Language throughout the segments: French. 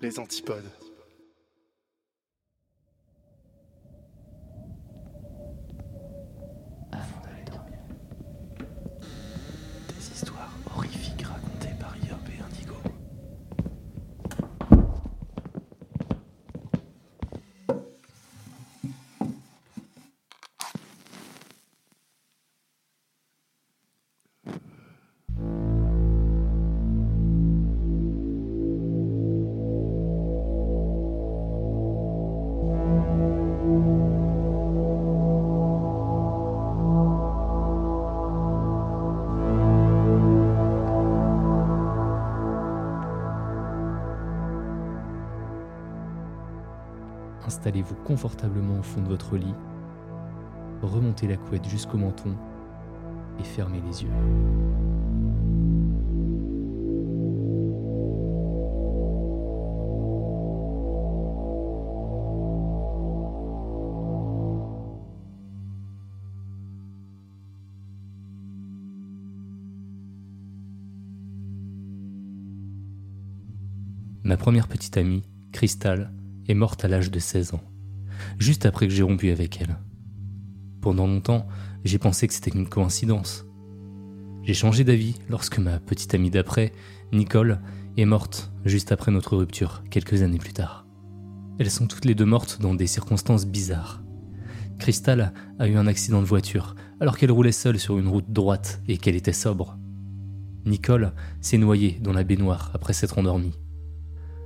Les antipodes. Installez-vous confortablement au fond de votre lit, remontez la couette jusqu'au menton et fermez les yeux. Ma première petite amie, Crystal, est morte à l'âge de 16 ans, juste après que j'ai rompu avec elle. Pendant longtemps, j'ai pensé que c'était une coïncidence. J'ai changé d'avis lorsque ma petite amie d'après, Nicole, est morte juste après notre rupture, quelques années plus tard. Elles sont toutes les deux mortes dans des circonstances bizarres. Crystal a eu un accident de voiture alors qu'elle roulait seule sur une route droite et qu'elle était sobre. Nicole s'est noyée dans la baignoire après s'être endormie.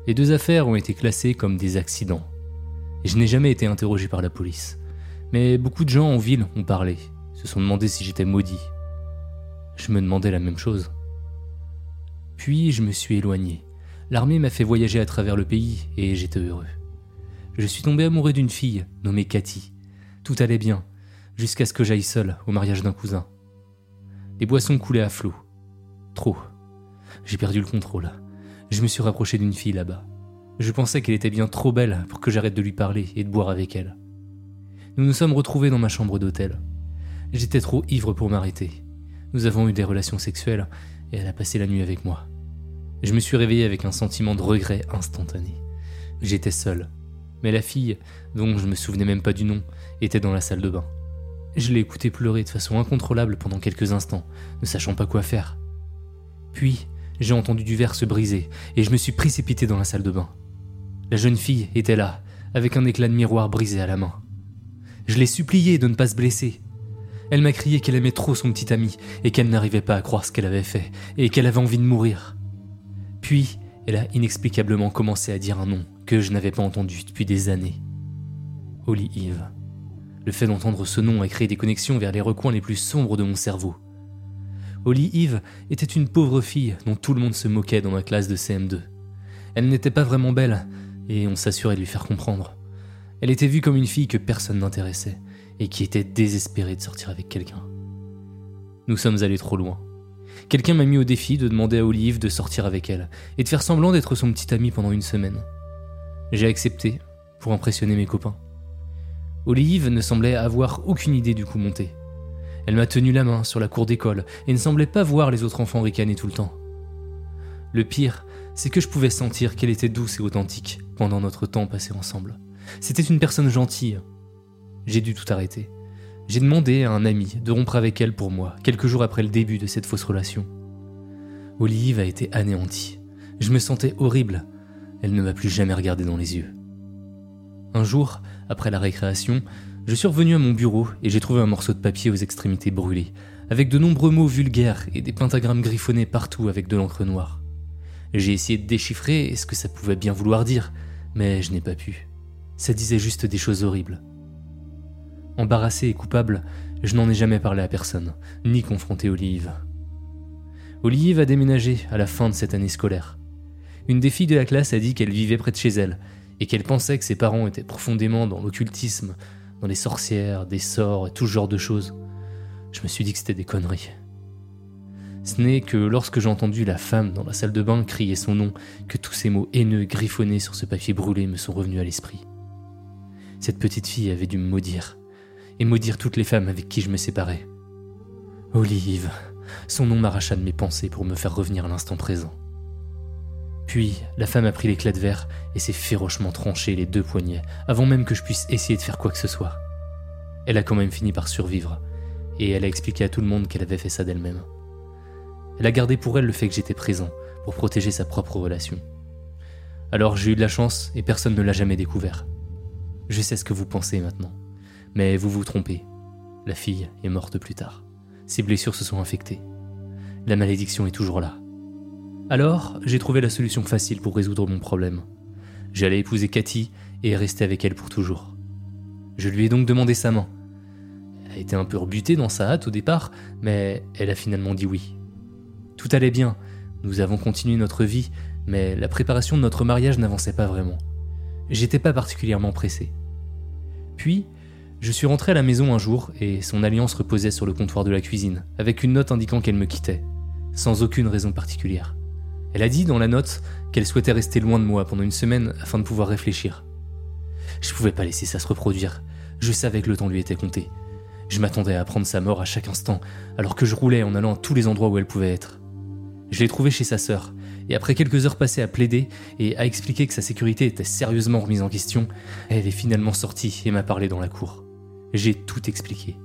Les deux affaires ont été classées comme des accidents. Et je n'ai jamais été interrogé par la police. Mais beaucoup de gens en ville ont parlé, se sont demandé si j'étais maudit. Je me demandais la même chose. Puis je me suis éloigné. L'armée m'a fait voyager à travers le pays et j'étais heureux. Je suis tombé amoureux d'une fille nommée Cathy. Tout allait bien, jusqu'à ce que j'aille seul au mariage d'un cousin. Les boissons coulaient à flot. Trop. J'ai perdu le contrôle. Je me suis rapproché d'une fille là-bas. Je pensais qu'elle était bien trop belle pour que j'arrête de lui parler et de boire avec elle. Nous nous sommes retrouvés dans ma chambre d'hôtel. J'étais trop ivre pour m'arrêter. Nous avons eu des relations sexuelles et elle a passé la nuit avec moi. Je me suis réveillé avec un sentiment de regret instantané. J'étais seul. Mais la fille, dont je me souvenais même pas du nom, était dans la salle de bain. Je l'ai écoutée pleurer de façon incontrôlable pendant quelques instants, ne sachant pas quoi faire. Puis, j'ai entendu du verre se briser et je me suis précipité dans la salle de bain. La jeune fille était là, avec un éclat de miroir brisé à la main. Je l'ai suppliée de ne pas se blesser. Elle m'a crié qu'elle aimait trop son petit ami et qu'elle n'arrivait pas à croire ce qu'elle avait fait et qu'elle avait envie de mourir. Puis, elle a inexplicablement commencé à dire un nom que je n'avais pas entendu depuis des années. Holly Eve. Le fait d'entendre ce nom a créé des connexions vers les recoins les plus sombres de mon cerveau. Holly Eve était une pauvre fille dont tout le monde se moquait dans ma classe de CM2. Elle n'était pas vraiment belle, et on s'assurait de lui faire comprendre. Elle était vue comme une fille que personne n'intéressait, et qui était désespérée de sortir avec quelqu'un. Nous sommes allés trop loin. Quelqu'un m'a mis au défi de demander à Olive de sortir avec elle, et de faire semblant d'être son petit ami pendant une semaine. J'ai accepté, pour impressionner mes copains. Olive ne semblait avoir aucune idée du coup monté. Elle m'a tenu la main sur la cour d'école et ne semblait pas voir les autres enfants ricaner tout le temps. Le pire, c'est que je pouvais sentir qu'elle était douce et authentique pendant notre temps passé ensemble. C'était une personne gentille. J'ai dû tout arrêter. J'ai demandé à un ami de rompre avec elle pour moi, quelques jours après le début de cette fausse relation. Olive a été anéantie. Je me sentais horrible. Elle ne m'a plus jamais regardé dans les yeux. Un jour, après la récréation, je suis revenu à mon bureau et j'ai trouvé un morceau de papier aux extrémités brûlées, avec de nombreux mots vulgaires et des pentagrammes griffonnés partout avec de l'encre noire. J'ai essayé de déchiffrer ce que ça pouvait bien vouloir dire, mais je n'ai pas pu. Ça disait juste des choses horribles. Embarrassé et coupable, je n'en ai jamais parlé à personne, ni confronté Olive. Olive a déménagé à la fin de cette année scolaire. une des filles de la classe a dit qu'elle vivait près de chez elle, et qu'elle pensait que ses parents étaient profondément dans l'occultisme, dans les sorcières, des sorts et tout ce genre de choses. Je me suis dit que c'était des conneries. Ce n'est que lorsque j'ai entendu la femme dans la salle de bain crier son nom que tous ces mots haineux griffonnés sur ce papier brûlé me sont revenus à l'esprit. Cette petite fille avait dû me maudire, et maudire toutes les femmes avec qui je me séparais. Olive, son nom m'arracha de mes pensées pour me faire revenir à l'instant présent. Puis, la femme a pris l'éclat de verre et s'est férocement tranché les deux poignets, avant même que je puisse essayer de faire quoi que ce soit. Elle a quand même fini par survivre, et elle a expliqué à tout le monde qu'elle avait fait ça d'elle-même. Elle a gardé pour elle le fait que j'étais présent, pour protéger sa propre relation. Alors j'ai eu de la chance et personne ne l'a jamais découvert. Je sais ce que vous pensez maintenant, mais vous vous trompez. La fille est morte plus tard. Ses blessures se sont infectées. La malédiction est toujours là. Alors, j'ai trouvé la solution facile pour résoudre mon problème. J'allais épouser Cathy et rester avec elle pour toujours. Je lui ai donc demandé sa main. Elle a été un peu rebutée dans sa hâte au départ, mais elle a finalement dit oui. Tout allait bien, nous avons continué notre vie, mais la préparation de notre mariage n'avançait pas vraiment. J'étais pas particulièrement pressé. Puis, je suis rentré à la maison un jour et son alliance reposait sur le comptoir de la cuisine, avec une note indiquant qu'elle me quittait, sans aucune raison particulière. Elle a dit dans la note qu'elle souhaitait rester loin de moi pendant une semaine afin de pouvoir réfléchir. Je pouvais pas laisser ça se reproduire. Je savais que le temps lui était compté. Je m'attendais à prendre sa mort à chaque instant, alors que je roulais en allant à tous les endroits où elle pouvait être. Je l'ai trouvée chez sa sœur, et après quelques heures passées à plaider et à expliquer que sa sécurité était sérieusement remise en question, elle est finalement sortie et m'a parlé dans la cour. J'ai tout expliqué.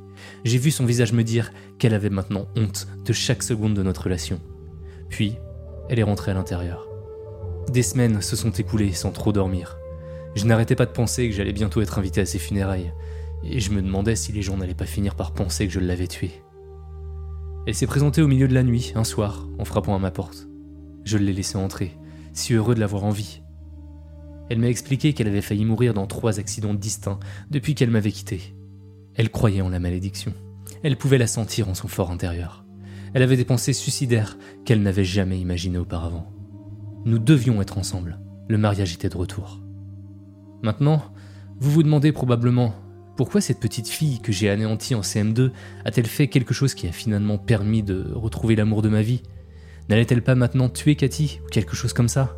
J'ai vu son visage me dire qu'elle avait maintenant honte de chaque seconde de notre relation. Puis, elle est rentrée à l'intérieur. Des semaines se sont écoulées sans trop dormir. Je n'arrêtais pas de penser que j'allais bientôt être invité à ses funérailles, et je me demandais si les gens n'allaient pas finir par penser que je l'avais tuée. Elle s'est présentée au milieu de la nuit, un soir, en frappant à ma porte. Je l'ai laissée entrer, si heureux de l'avoir en vie. Elle m'a expliqué qu'elle avait failli mourir dans trois accidents distincts depuis qu'elle m'avait quitté. Elle croyait en la malédiction. Elle pouvait la sentir en son fort intérieur. Elle avait des pensées suicidaires qu'elle n'avait jamais imaginées auparavant. Nous devions être ensemble. Le mariage était de retour. Maintenant, vous vous demandez probablement pourquoi cette petite fille que j'ai anéantie en CM2 a-t-elle fait quelque chose qui a finalement permis de retrouver l'amour de ma vie? N'allait-elle pas maintenant tuer Cathy ou quelque chose comme ça?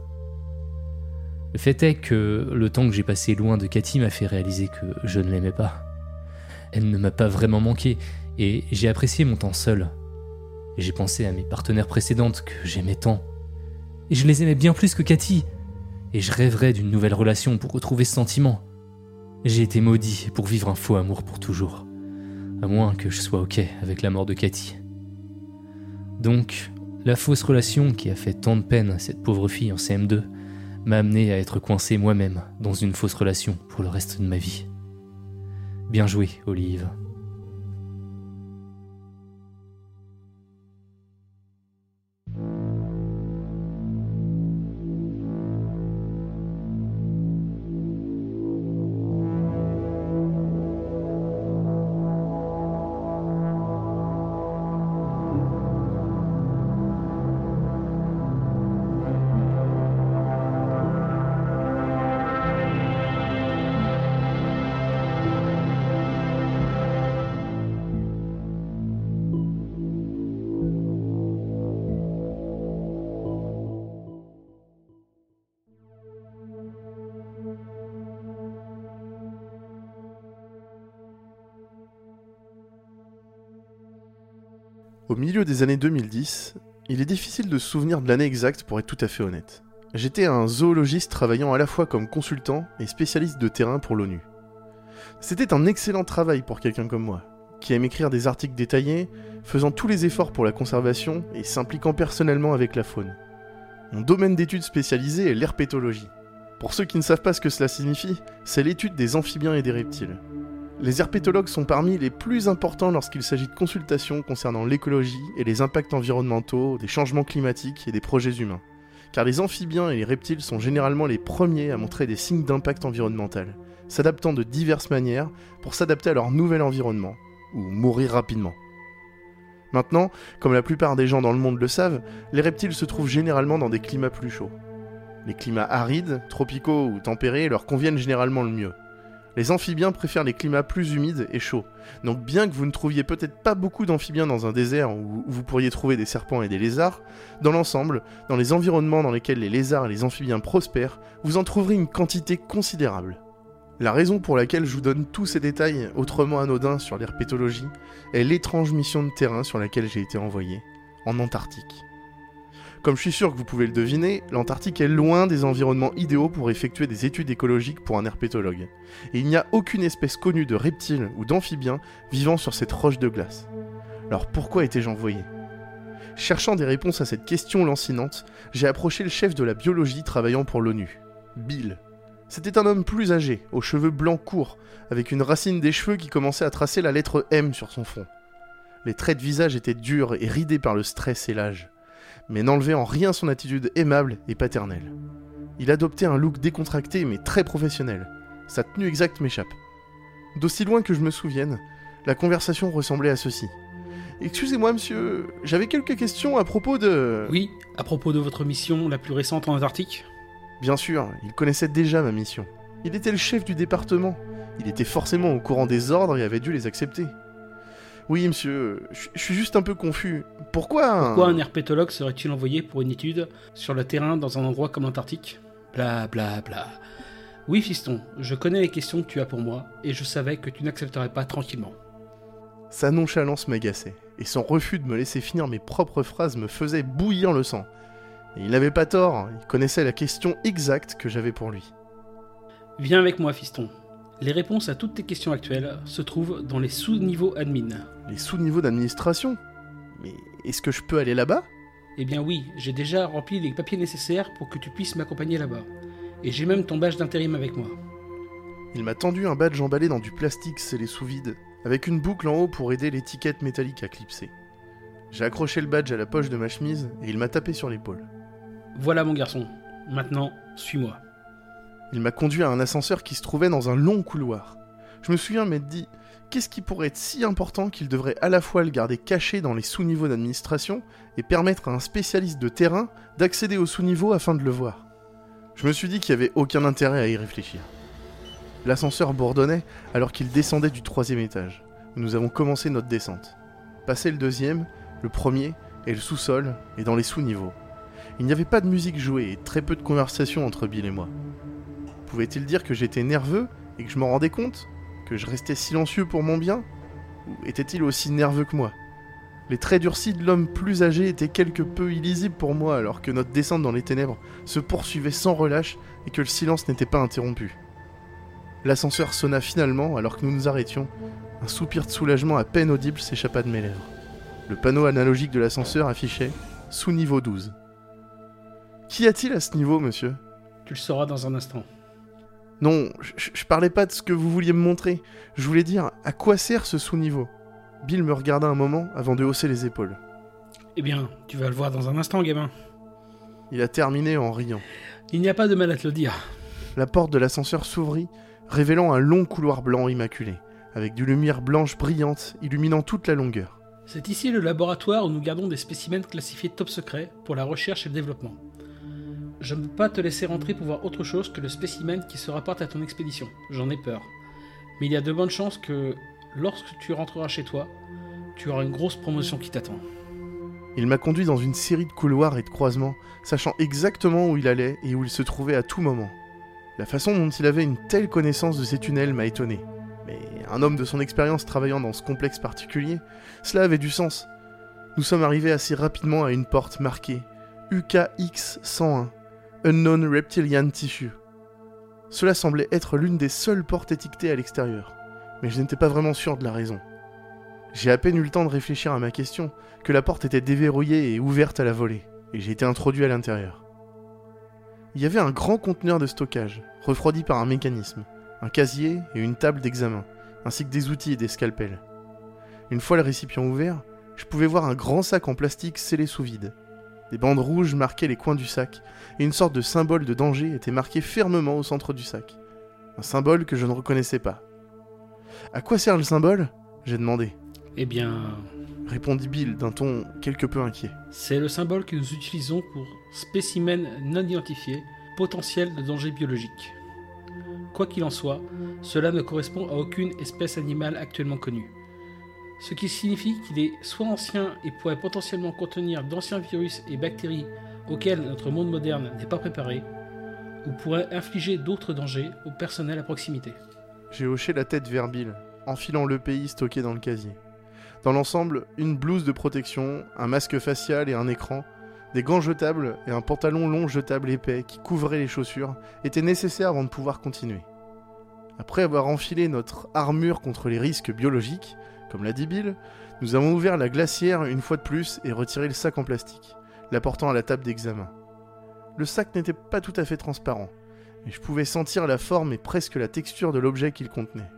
Le fait est que le temps que j'ai passé loin de Cathy m'a fait réaliser que je ne l'aimais pas. Elle ne m'a pas vraiment manqué et j'ai apprécié mon temps seul, j'ai pensé à mes partenaires précédentes que j'aimais tant. Et je les aimais bien plus que Cathy. Et je rêverais d'une nouvelle relation pour retrouver ce sentiment. J'ai été maudit pour vivre un faux amour pour toujours. À moins que je sois ok avec la mort de Cathy. Donc, la fausse relation qui a fait tant de peine à cette pauvre fille en CM2 m'a amené à être coincé moi-même dans une fausse relation pour le reste de ma vie. Bien joué, Olive. Au milieu des années 2010, il est difficile de se souvenir de l'année exacte pour être tout à fait honnête. J'étais un zoologiste travaillant à la fois comme consultant et spécialiste de terrain pour l'ONU. C'était un excellent travail pour quelqu'un comme moi, qui aime écrire des articles détaillés, faisant tous les efforts pour la conservation et s'impliquant personnellement avec la faune. Mon domaine d'étude spécialisé est l'herpétologie. Pour ceux qui ne savent pas ce que cela signifie, c'est l'étude des amphibiens et des reptiles. Les herpétologues sont parmi les plus importants lorsqu'il s'agit de consultations concernant l'écologie et les impacts environnementaux, des changements climatiques et des projets humains. Car les amphibiens et les reptiles sont généralement les premiers à montrer des signes d'impact environnemental, s'adaptant de diverses manières pour s'adapter à leur nouvel environnement, ou mourir rapidement. Maintenant, comme la plupart des gens dans le monde le savent, les reptiles se trouvent généralement dans des climats plus chauds. Les climats arides, tropicaux ou tempérés leur conviennent généralement le mieux. Les amphibiens préfèrent les climats plus humides et chauds. Donc bien que vous ne trouviez peut-être pas beaucoup d'amphibiens dans un désert où vous pourriez trouver des serpents et des lézards, dans l'ensemble, dans les environnements dans lesquels les lézards et les amphibiens prospèrent, vous en trouverez une quantité considérable. La raison pour laquelle je vous donne tous ces détails autrement anodins sur l'herpétologie est l'étrange mission de terrain sur laquelle j'ai été envoyé, en Antarctique. Comme je suis sûr que vous pouvez le deviner, l'Antarctique est loin des environnements idéaux pour effectuer des études écologiques pour un herpétologue. Et il n'y a aucune espèce connue de reptiles ou d'amphibiens vivant sur cette roche de glace. Alors pourquoi étais-je envoyé? Cherchant des réponses à cette question lancinante, j'ai approché le chef de la biologie travaillant pour l'ONU, Bill. C'était un homme plus âgé, aux cheveux blancs courts, avec une racine des cheveux qui commençait à tracer la lettre M sur son front. Les traits de visage étaient durs et ridés par le stress et l'âge mais n'enlevait en rien son attitude aimable et paternelle. Il adoptait un look décontracté mais très professionnel. Sa tenue exacte m'échappe. D'aussi loin que je me souvienne, la conversation ressemblait à ceci. Excusez-moi, monsieur, j'avais quelques questions à propos de... Oui, à propos de votre mission la plus récente en Antarctique? Bien sûr, il connaissait déjà ma mission. Il était le chef du département. Il était forcément au courant des ordres et avait dû les accepter. Oui, monsieur, je suis juste un peu confus. Pourquoi un... Pourquoi un herpétologue serait-il envoyé pour une étude sur le terrain dans un endroit comme l'Antarctique? Bla bla bla. Oui, fiston, je connais les questions que tu as pour moi, et je savais que tu n'accepterais pas tranquillement. Sa nonchalance m'agaçait, et son refus de me laisser finir mes propres phrases me faisait bouillir le sang. Et il n'avait pas tort, il connaissait la question exacte que j'avais pour lui. Viens avec moi, fiston. Les réponses à toutes tes questions actuelles se trouvent dans les sous-niveaux admin. Les sous-niveaux d'administration Mais est-ce que je peux aller là-bas? Eh bien oui, j'ai déjà rempli les papiers nécessaires pour que tu puisses m'accompagner là-bas. Et j'ai même ton badge d'intérim avec moi. Il m'a tendu un badge emballé dans du plastique scellé sous vide, avec une boucle en haut pour aider l'étiquette métallique à clipser. J'ai accroché le badge à la poche de ma chemise et il m'a tapé sur l'épaule. Voilà mon garçon, maintenant suis-moi. Il m'a conduit à un ascenseur qui se trouvait dans un long couloir. Je me souviens m'être dit, qu'est-ce qui pourrait être si important qu'il devrait à la fois le garder caché dans les sous-niveaux d'administration et permettre à un spécialiste de terrain d'accéder au sous-niveau afin de le voir? Je me suis dit qu'il n'y avait aucun intérêt à y réfléchir. L'ascenseur bourdonnait alors qu'il descendait du troisième étage, où nous avons commencé notre descente. Passé le deuxième, le premier et le sous-sol, et dans les sous-niveaux. Il n'y avait pas de musique jouée et très peu de conversation entre Bill et moi. Pouvait-il dire que j'étais nerveux et que je m'en rendais compte Que je restais silencieux pour mon bien Ou était-il aussi nerveux que moi? Les traits durcis de l'homme plus âgé étaient quelque peu illisibles pour moi alors que notre descente dans les ténèbres se poursuivait sans relâche et que le silence n'était pas interrompu. L'ascenseur sonna finalement alors que nous nous arrêtions. Un soupir de soulagement à peine audible s'échappa de mes lèvres. Le panneau analogique de l'ascenseur affichait sous niveau 12. Qu'y a-t-il à ce niveau, monsieur? Tu le sauras dans un instant. Non, je, parlais pas de ce que vous vouliez me montrer. Je voulais dire à quoi sert ce sous-niveau? Bill me regarda un moment avant de hausser les épaules. Eh bien, tu vas le voir dans un instant, gamin. Il a terminé en riant. Il n'y a pas de mal à te le dire. La porte de l'ascenseur s'ouvrit, révélant un long couloir blanc immaculé, avec du lumière blanche brillante illuminant toute la longueur. C'est ici le laboratoire où nous gardons des spécimens classifiés top secret pour la recherche et le développement. Je ne peux pas te laisser rentrer pour voir autre chose que le spécimen qui se rapporte à ton expédition. J'en ai peur. Mais il y a de bonnes chances que, lorsque tu rentreras chez toi, tu auras une grosse promotion qui t'attend. Il m'a conduit dans une série de couloirs et de croisements, sachant exactement où il allait et où il se trouvait à tout moment. La façon dont il avait une telle connaissance de ces tunnels m'a étonné. Mais un homme de son expérience travaillant dans ce complexe particulier, cela avait du sens. Nous sommes arrivés assez rapidement à une porte marquée UKX 101 Unknown Reptilian Tissue. Cela semblait être l'une des seules portes étiquetées à l'extérieur, mais je n'étais pas vraiment sûr de la raison. J'ai à peine eu le temps de réfléchir à ma question que la porte était déverrouillée et ouverte à la volée, et j'ai été introduit à l'intérieur. Il y avait un grand conteneur de stockage, refroidi par un mécanisme, un casier et une table d'examen, ainsi que des outils et des scalpels. Une fois le récipient ouvert, je pouvais voir un grand sac en plastique scellé sous vide, des bandes rouges marquaient les coins du sac, et une sorte de symbole de danger était marqué fermement au centre du sac. Un symbole que je ne reconnaissais pas. À quoi sert le symbole? J'ai demandé. Eh bien... répondit Bill d'un ton quelque peu inquiet. C'est le symbole que nous utilisons pour spécimens non identifiés potentiel de danger biologique. Quoi qu'il en soit, cela ne correspond à aucune espèce animale actuellement connue. Ce qui signifie qu'il est soit ancien et pourrait potentiellement contenir d'anciens virus et bactéries auxquels notre monde moderne n'est pas préparé, ou pourrait infliger d'autres dangers au personnel à proximité. J'ai hoché la tête vers Bill, enfilant le pays stocké dans le casier. Dans l'ensemble, une blouse de protection, un masque facial et un écran, des gants jetables et un pantalon long jetable épais qui couvrait les chaussures étaient nécessaires avant de pouvoir continuer. Après avoir enfilé notre armure contre les risques biologiques, comme l'a dit Bill, nous avons ouvert la glacière une fois de plus et retiré le sac en plastique, l'apportant à la table d'examen. Le sac n'était pas tout à fait transparent, mais je pouvais sentir la forme et presque la texture de l'objet qu'il contenait.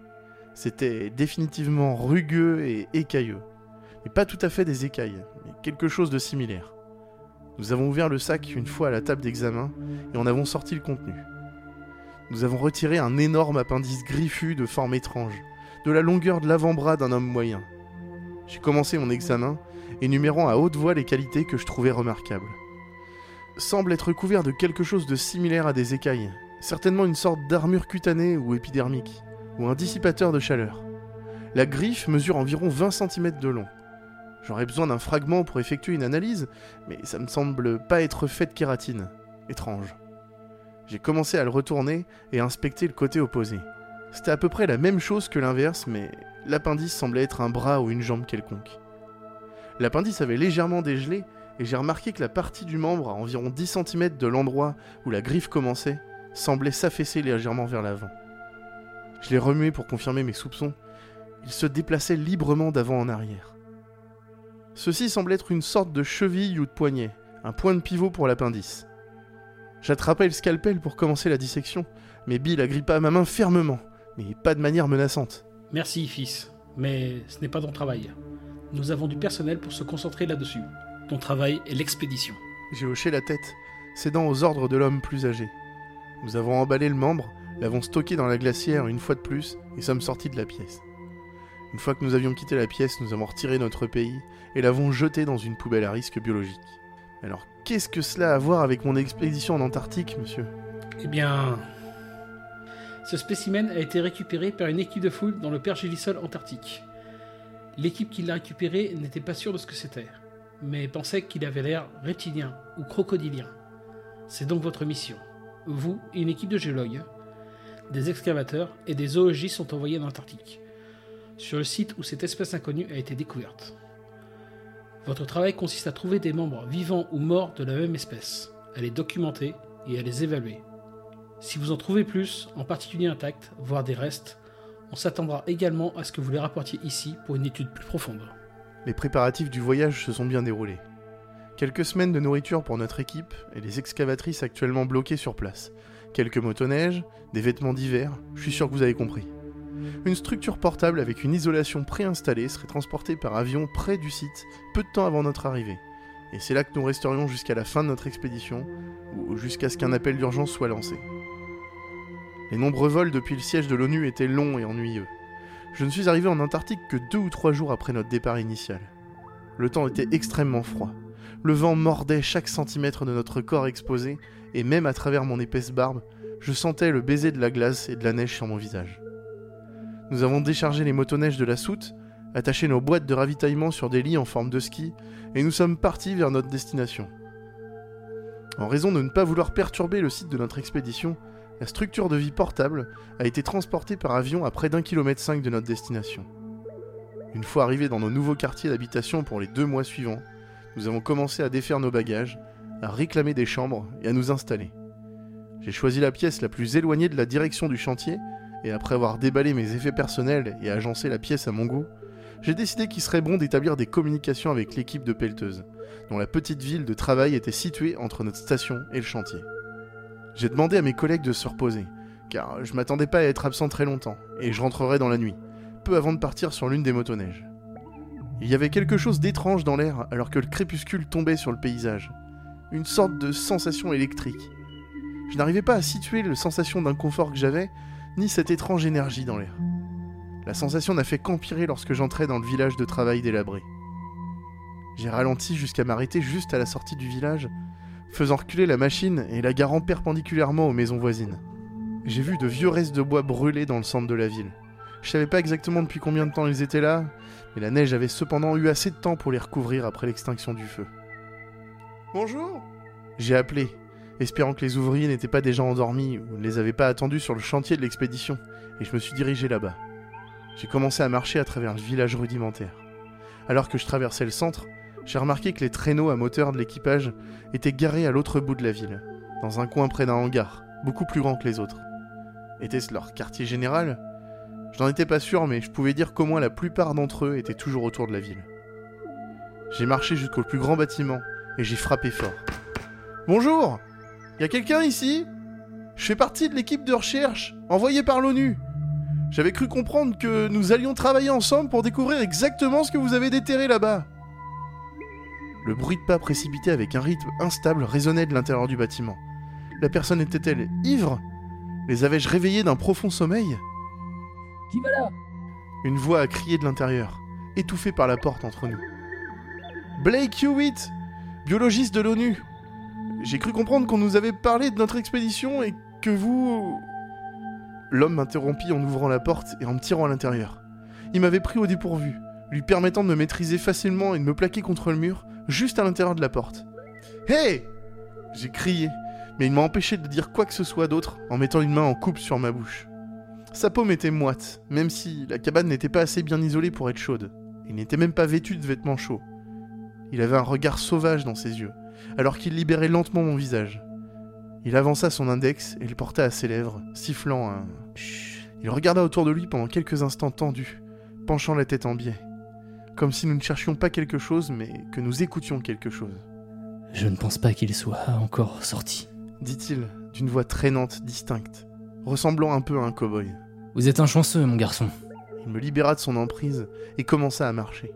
C'était définitivement rugueux et écailleux. Mais pas tout à fait des écailles, mais quelque chose de similaire. Nous avons ouvert le sac une fois à la table d'examen et en avons sorti le contenu. Nous avons retiré un énorme appendice griffu de forme étrange, de la longueur de l'avant-bras d'un homme moyen. J'ai commencé mon examen, énumérant à haute voix les qualités que je trouvais remarquables. Semble être couvert de quelque chose de similaire à des écailles, certainement une sorte d'armure cutanée ou épidermique ou un dissipateur de chaleur. La griffe mesure environ 20 cm de long. J'aurais besoin d'un fragment pour effectuer une analyse, mais ça me semble pas être fait de kératine. Étrange. J'ai commencé à le retourner et à inspecter le côté opposé. C'était à peu près la même chose que l'inverse, mais l'appendice semblait être un bras ou une jambe quelconque. L'appendice avait légèrement dégelé, et j'ai remarqué que la partie du membre, à environ 10 cm de l'endroit où la griffe commençait, semblait s'affaisser légèrement vers l'avant. Je l'ai remué pour confirmer mes soupçons. Il se déplaçait librement d'avant en arrière. Ceci semble être une sorte de cheville ou de poignet, un point de pivot pour l'appendice. J'attrapai le scalpel pour commencer la dissection, mais Bill agrippa ma main fermement, mais pas de manière menaçante. Merci, fils, mais ce n'est pas ton travail. Nous avons du personnel pour se concentrer là-dessus. Ton travail est l'expédition. J'ai hoché la tête, cédant aux ordres de l'homme plus âgé. Nous avons emballé le membre l'avons stocké dans la glacière une fois de plus et sommes sortis de la pièce. Une fois que nous avions quitté la pièce, nous avons retiré notre pays et l'avons jeté dans une poubelle à risque biologique. Alors, qu'est-ce que cela a à voir avec mon expédition en Antarctique, monsieur? Eh bien. Ce spécimen a été récupéré par une équipe de foule dans le pergélisol antarctique. L'équipe qui l'a récupéré n'était pas sûre de ce que c'était, mais pensait qu'il avait l'air reptilien ou crocodilien. C'est donc votre mission. Vous et une équipe de géologues des excavateurs et des zoologistes sont envoyés en Antarctique, sur le site où cette espèce inconnue a été découverte. Votre travail consiste à trouver des membres vivants ou morts de la même espèce, à les documenter et à les évaluer. Si vous en trouvez plus, en particulier intacts, voire des restes, on s'attendra également à ce que vous les rapportiez ici pour une étude plus profonde. Les préparatifs du voyage se sont bien déroulés. Quelques semaines de nourriture pour notre équipe et les excavatrices actuellement bloquées sur place, quelques motoneiges, des vêtements d'hiver, je suis sûr que vous avez compris. Une structure portable avec une isolation préinstallée serait transportée par avion près du site peu de temps avant notre arrivée. Et c'est là que nous resterions jusqu'à la fin de notre expédition, ou jusqu'à ce qu'un appel d'urgence soit lancé. Les nombreux vols depuis le siège de l'ONU étaient longs et ennuyeux. Je ne suis arrivé en Antarctique que deux ou trois jours après notre départ initial. Le temps était extrêmement froid. Le vent mordait chaque centimètre de notre corps exposé, et même à travers mon épaisse barbe, je sentais le baiser de la glace et de la neige sur mon visage. Nous avons déchargé les motoneiges de la soute, attaché nos boîtes de ravitaillement sur des lits en forme de ski, et nous sommes partis vers notre destination. En raison de ne pas vouloir perturber le site de notre expédition, la structure de vie portable a été transportée par avion à près d'un kilomètre cinq de notre destination. Une fois arrivés dans nos nouveaux quartiers d'habitation pour les deux mois suivants, nous avons commencé à défaire nos bagages, à réclamer des chambres et à nous installer. J'ai choisi la pièce la plus éloignée de la direction du chantier, et après avoir déballé mes effets personnels et agencé la pièce à mon goût, j'ai décidé qu'il serait bon d'établir des communications avec l'équipe de pelleteuse, dont la petite ville de travail était située entre notre station et le chantier. J'ai demandé à mes collègues de se reposer, car je m'attendais pas à être absent très longtemps, et je rentrerai dans la nuit, peu avant de partir sur l'une des motoneiges. Il y avait quelque chose d'étrange dans l'air alors que le crépuscule tombait sur le paysage. Une sorte de sensation électrique. Je n'arrivais pas à situer la sensation d'inconfort que j'avais, ni cette étrange énergie dans l'air. La sensation n'a fait qu'empirer lorsque j'entrais dans le village de travail délabré. J'ai ralenti jusqu'à m'arrêter juste à la sortie du village, faisant reculer la machine et la garant perpendiculairement aux maisons voisines. J'ai vu de vieux restes de bois brûlés dans le centre de la ville. Je savais pas exactement depuis combien de temps ils étaient là, mais la neige avait cependant eu assez de temps pour les recouvrir après l'extinction du feu. Bonjour J'ai appelé, espérant que les ouvriers n'étaient pas déjà endormis ou ne les avaient pas attendus sur le chantier de l'expédition, et je me suis dirigé là-bas. J'ai commencé à marcher à travers le village rudimentaire. Alors que je traversais le centre, j'ai remarqué que les traîneaux à moteur de l'équipage étaient garés à l'autre bout de la ville, dans un coin près d'un hangar, beaucoup plus grand que les autres. Était-ce leur quartier général? Je n'en étais pas sûr, mais je pouvais dire qu'au moins la plupart d'entre eux étaient toujours autour de la ville. J'ai marché jusqu'au plus grand bâtiment et j'ai frappé fort. Bonjour Y a quelqu'un ici? Je fais partie de l'équipe de recherche envoyée par l'ONU. J'avais cru comprendre que nous allions travailler ensemble pour découvrir exactement ce que vous avez déterré là-bas. Le bruit de pas précipité avec un rythme instable résonnait de l'intérieur du bâtiment. La personne était-elle ivre? Les avais-je réveillés d'un profond sommeil? Qui va là? Une voix a crié de l'intérieur, étouffée par la porte entre nous. Blake Hewitt, biologiste de l'ONU. J'ai cru comprendre qu'on nous avait parlé de notre expédition et que vous... L'homme m'interrompit en ouvrant la porte et en me tirant à l'intérieur. Il m'avait pris au dépourvu, lui permettant de me maîtriser facilement et de me plaquer contre le mur, juste à l'intérieur de la porte. Hé J'ai crié, mais il m'a empêché de dire quoi que ce soit d'autre en mettant une main en coupe sur ma bouche. Sa paume était moite, même si la cabane n'était pas assez bien isolée pour être chaude. Il n'était même pas vêtu de vêtements chauds. Il avait un regard sauvage dans ses yeux, alors qu'il libérait lentement mon visage. Il avança son index et le porta à ses lèvres, sifflant un. Il regarda autour de lui pendant quelques instants tendus, penchant la tête en biais, comme si nous ne cherchions pas quelque chose, mais que nous écoutions quelque chose. Je ne pense pas qu'il soit encore sorti, dit-il, d'une voix traînante, distincte, ressemblant un peu à un cow-boy. Vous êtes un chanceux, mon garçon. Il me libéra de son emprise et commença à marcher.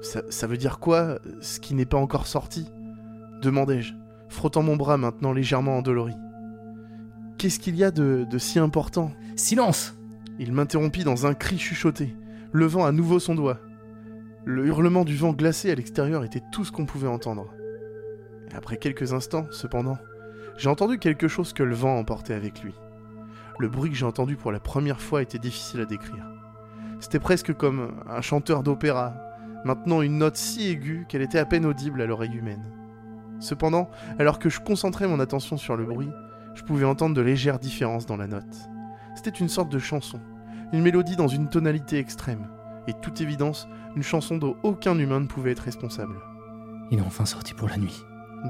Ça, ça veut dire quoi, ce qui n'est pas encore sorti? demandai-je, frottant mon bras maintenant légèrement endolori. Qu'est-ce qu'il y a de, de si important? Silence Il m'interrompit dans un cri chuchoté, levant à nouveau son doigt. Le hurlement du vent glacé à l'extérieur était tout ce qu'on pouvait entendre. Après quelques instants, cependant, j'ai entendu quelque chose que le vent emportait avec lui. Le bruit que j'ai entendu pour la première fois était difficile à décrire. C'était presque comme un chanteur d'opéra, maintenant une note si aiguë qu'elle était à peine audible à l'oreille humaine. Cependant, alors que je concentrais mon attention sur le bruit, je pouvais entendre de légères différences dans la note. C'était une sorte de chanson, une mélodie dans une tonalité extrême, et toute évidence, une chanson dont aucun humain ne pouvait être responsable. Il est enfin sorti pour la nuit,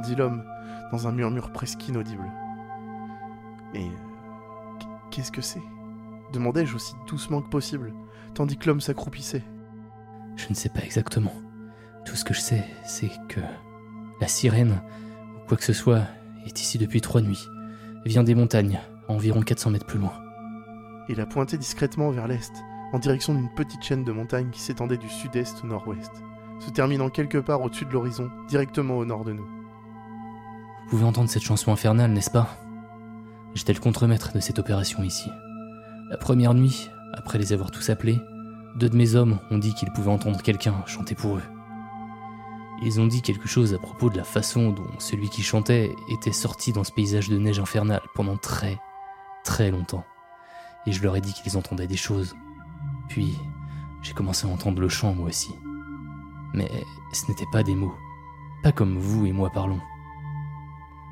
dit l'homme, dans un murmure presque inaudible. Mais qu'est-ce que c'est? demandai-je aussi doucement que possible, tandis que l'homme s'accroupissait. Je ne sais pas exactement. Tout ce que je sais, c'est que la sirène, ou quoi que ce soit, est ici depuis trois nuits. Vient des montagnes, à environ 400 mètres plus loin. Il a pointé discrètement vers l'est, en direction d'une petite chaîne de montagnes qui s'étendait du sud-est au nord-ouest, se terminant quelque part au-dessus de l'horizon, directement au nord de nous. Vous pouvez entendre cette chanson infernale, n'est-ce pas? J'étais le contremaître de cette opération ici. La première nuit, après les avoir tous appelés, deux de mes hommes ont dit qu'ils pouvaient entendre quelqu'un chanter pour eux. Ils ont dit quelque chose à propos de la façon dont celui qui chantait était sorti dans ce paysage de neige infernale pendant très, très longtemps. Et je leur ai dit qu'ils entendaient des choses. Puis, j'ai commencé à entendre le chant moi aussi. Mais ce n'étaient pas des mots. Pas comme vous et moi parlons.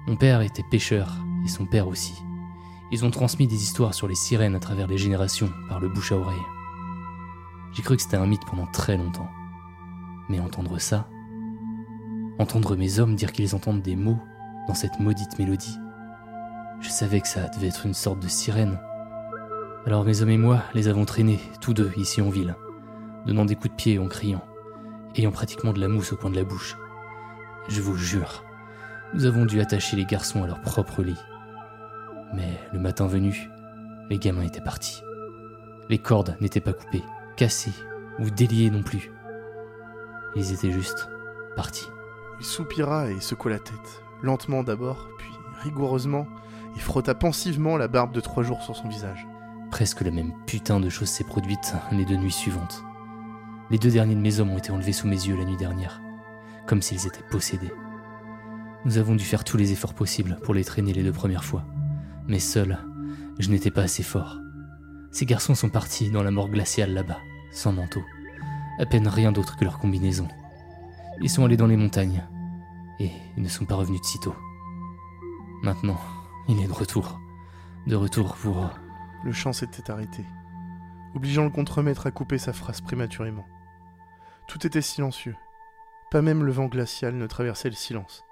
Mon père était pêcheur, et son père aussi. Ils ont transmis des histoires sur les sirènes à travers les générations, par le bouche à oreille. J'ai cru que c'était un mythe pendant très longtemps. Mais entendre ça, entendre mes hommes dire qu'ils entendent des mots dans cette maudite mélodie. Je savais que ça devait être une sorte de sirène. Alors mes hommes et moi les avons traînés, tous deux, ici en ville, donnant des coups de pied en criant, ayant pratiquement de la mousse au coin de la bouche. Je vous jure, nous avons dû attacher les garçons à leur propre lit. Mais le matin venu, les gamins étaient partis. Les cordes n'étaient pas coupées, cassées ou déliées non plus. Ils étaient juste partis. Il soupira et secoua la tête, lentement d'abord, puis rigoureusement, et frotta pensivement la barbe de trois jours sur son visage. Presque la même putain de chose s'est produite les deux nuits suivantes. Les deux derniers de mes hommes ont été enlevés sous mes yeux la nuit dernière, comme s'ils étaient possédés. Nous avons dû faire tous les efforts possibles pour les traîner les deux premières fois. Mais seul, je n'étais pas assez fort. Ces garçons sont partis dans la mort glaciale là-bas, sans manteau. À peine rien d'autre que leur combinaison. Ils sont allés dans les montagnes. Et ils ne sont pas revenus de sitôt. Maintenant, il est de retour. De retour pour... Le chant s'était arrêté, obligeant le contremaître à couper sa phrase prématurément. Tout était silencieux. Pas même le vent glacial ne traversait le silence.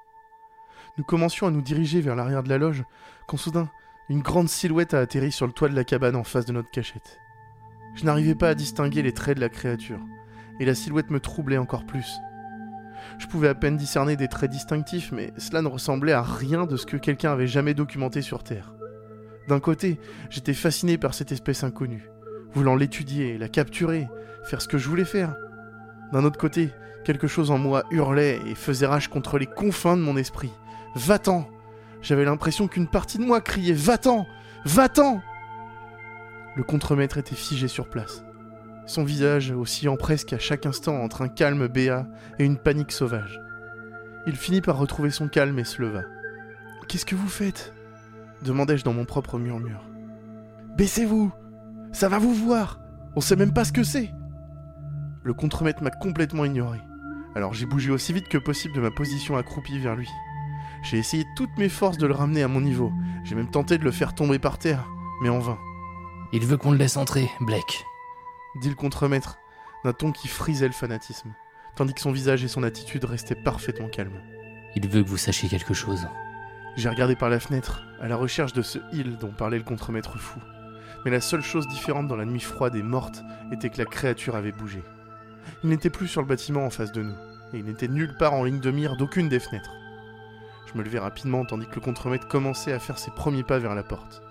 Nous commencions à nous diriger vers l'arrière de la loge, quand soudain, une grande silhouette a atterri sur le toit de la cabane en face de notre cachette. Je n'arrivais pas à distinguer les traits de la créature, et la silhouette me troublait encore plus. Je pouvais à peine discerner des traits distinctifs, mais cela ne ressemblait à rien de ce que quelqu'un avait jamais documenté sur Terre. D'un côté, j'étais fasciné par cette espèce inconnue, voulant l'étudier, la capturer, faire ce que je voulais faire. D'un autre côté, quelque chose en moi hurlait et faisait rage contre les confins de mon esprit. Va-t'en J'avais l'impression qu'une partie de moi criait Va-t'en Va-t'en Le contremaître était figé sur place son visage oscillant presque à chaque instant entre un calme béat et une panique sauvage. Il finit par retrouver son calme et se leva. Qu'est-ce que vous faites? Demandai-je dans mon propre murmure. Baissez-vous Ça va vous voir On sait même pas ce que c'est Le contremaître m'a complètement ignoré. Alors j'ai bougé aussi vite que possible de ma position accroupie vers lui. J'ai essayé toutes mes forces de le ramener à mon niveau. J'ai même tenté de le faire tomber par terre, mais en vain. Il veut qu'on le laisse entrer, Blake dit le contremaître, d'un ton qui frisait le fanatisme, tandis que son visage et son attitude restaient parfaitement calmes. Il veut que vous sachiez quelque chose. J'ai regardé par la fenêtre, à la recherche de ce île dont parlait le contremaître fou. Mais la seule chose différente dans la nuit froide et morte était que la créature avait bougé. Il n'était plus sur le bâtiment en face de nous, et il n'était nulle part en ligne de mire d'aucune des fenêtres. Je me levai rapidement tandis que le contremaître commençait à faire ses premiers pas vers la porte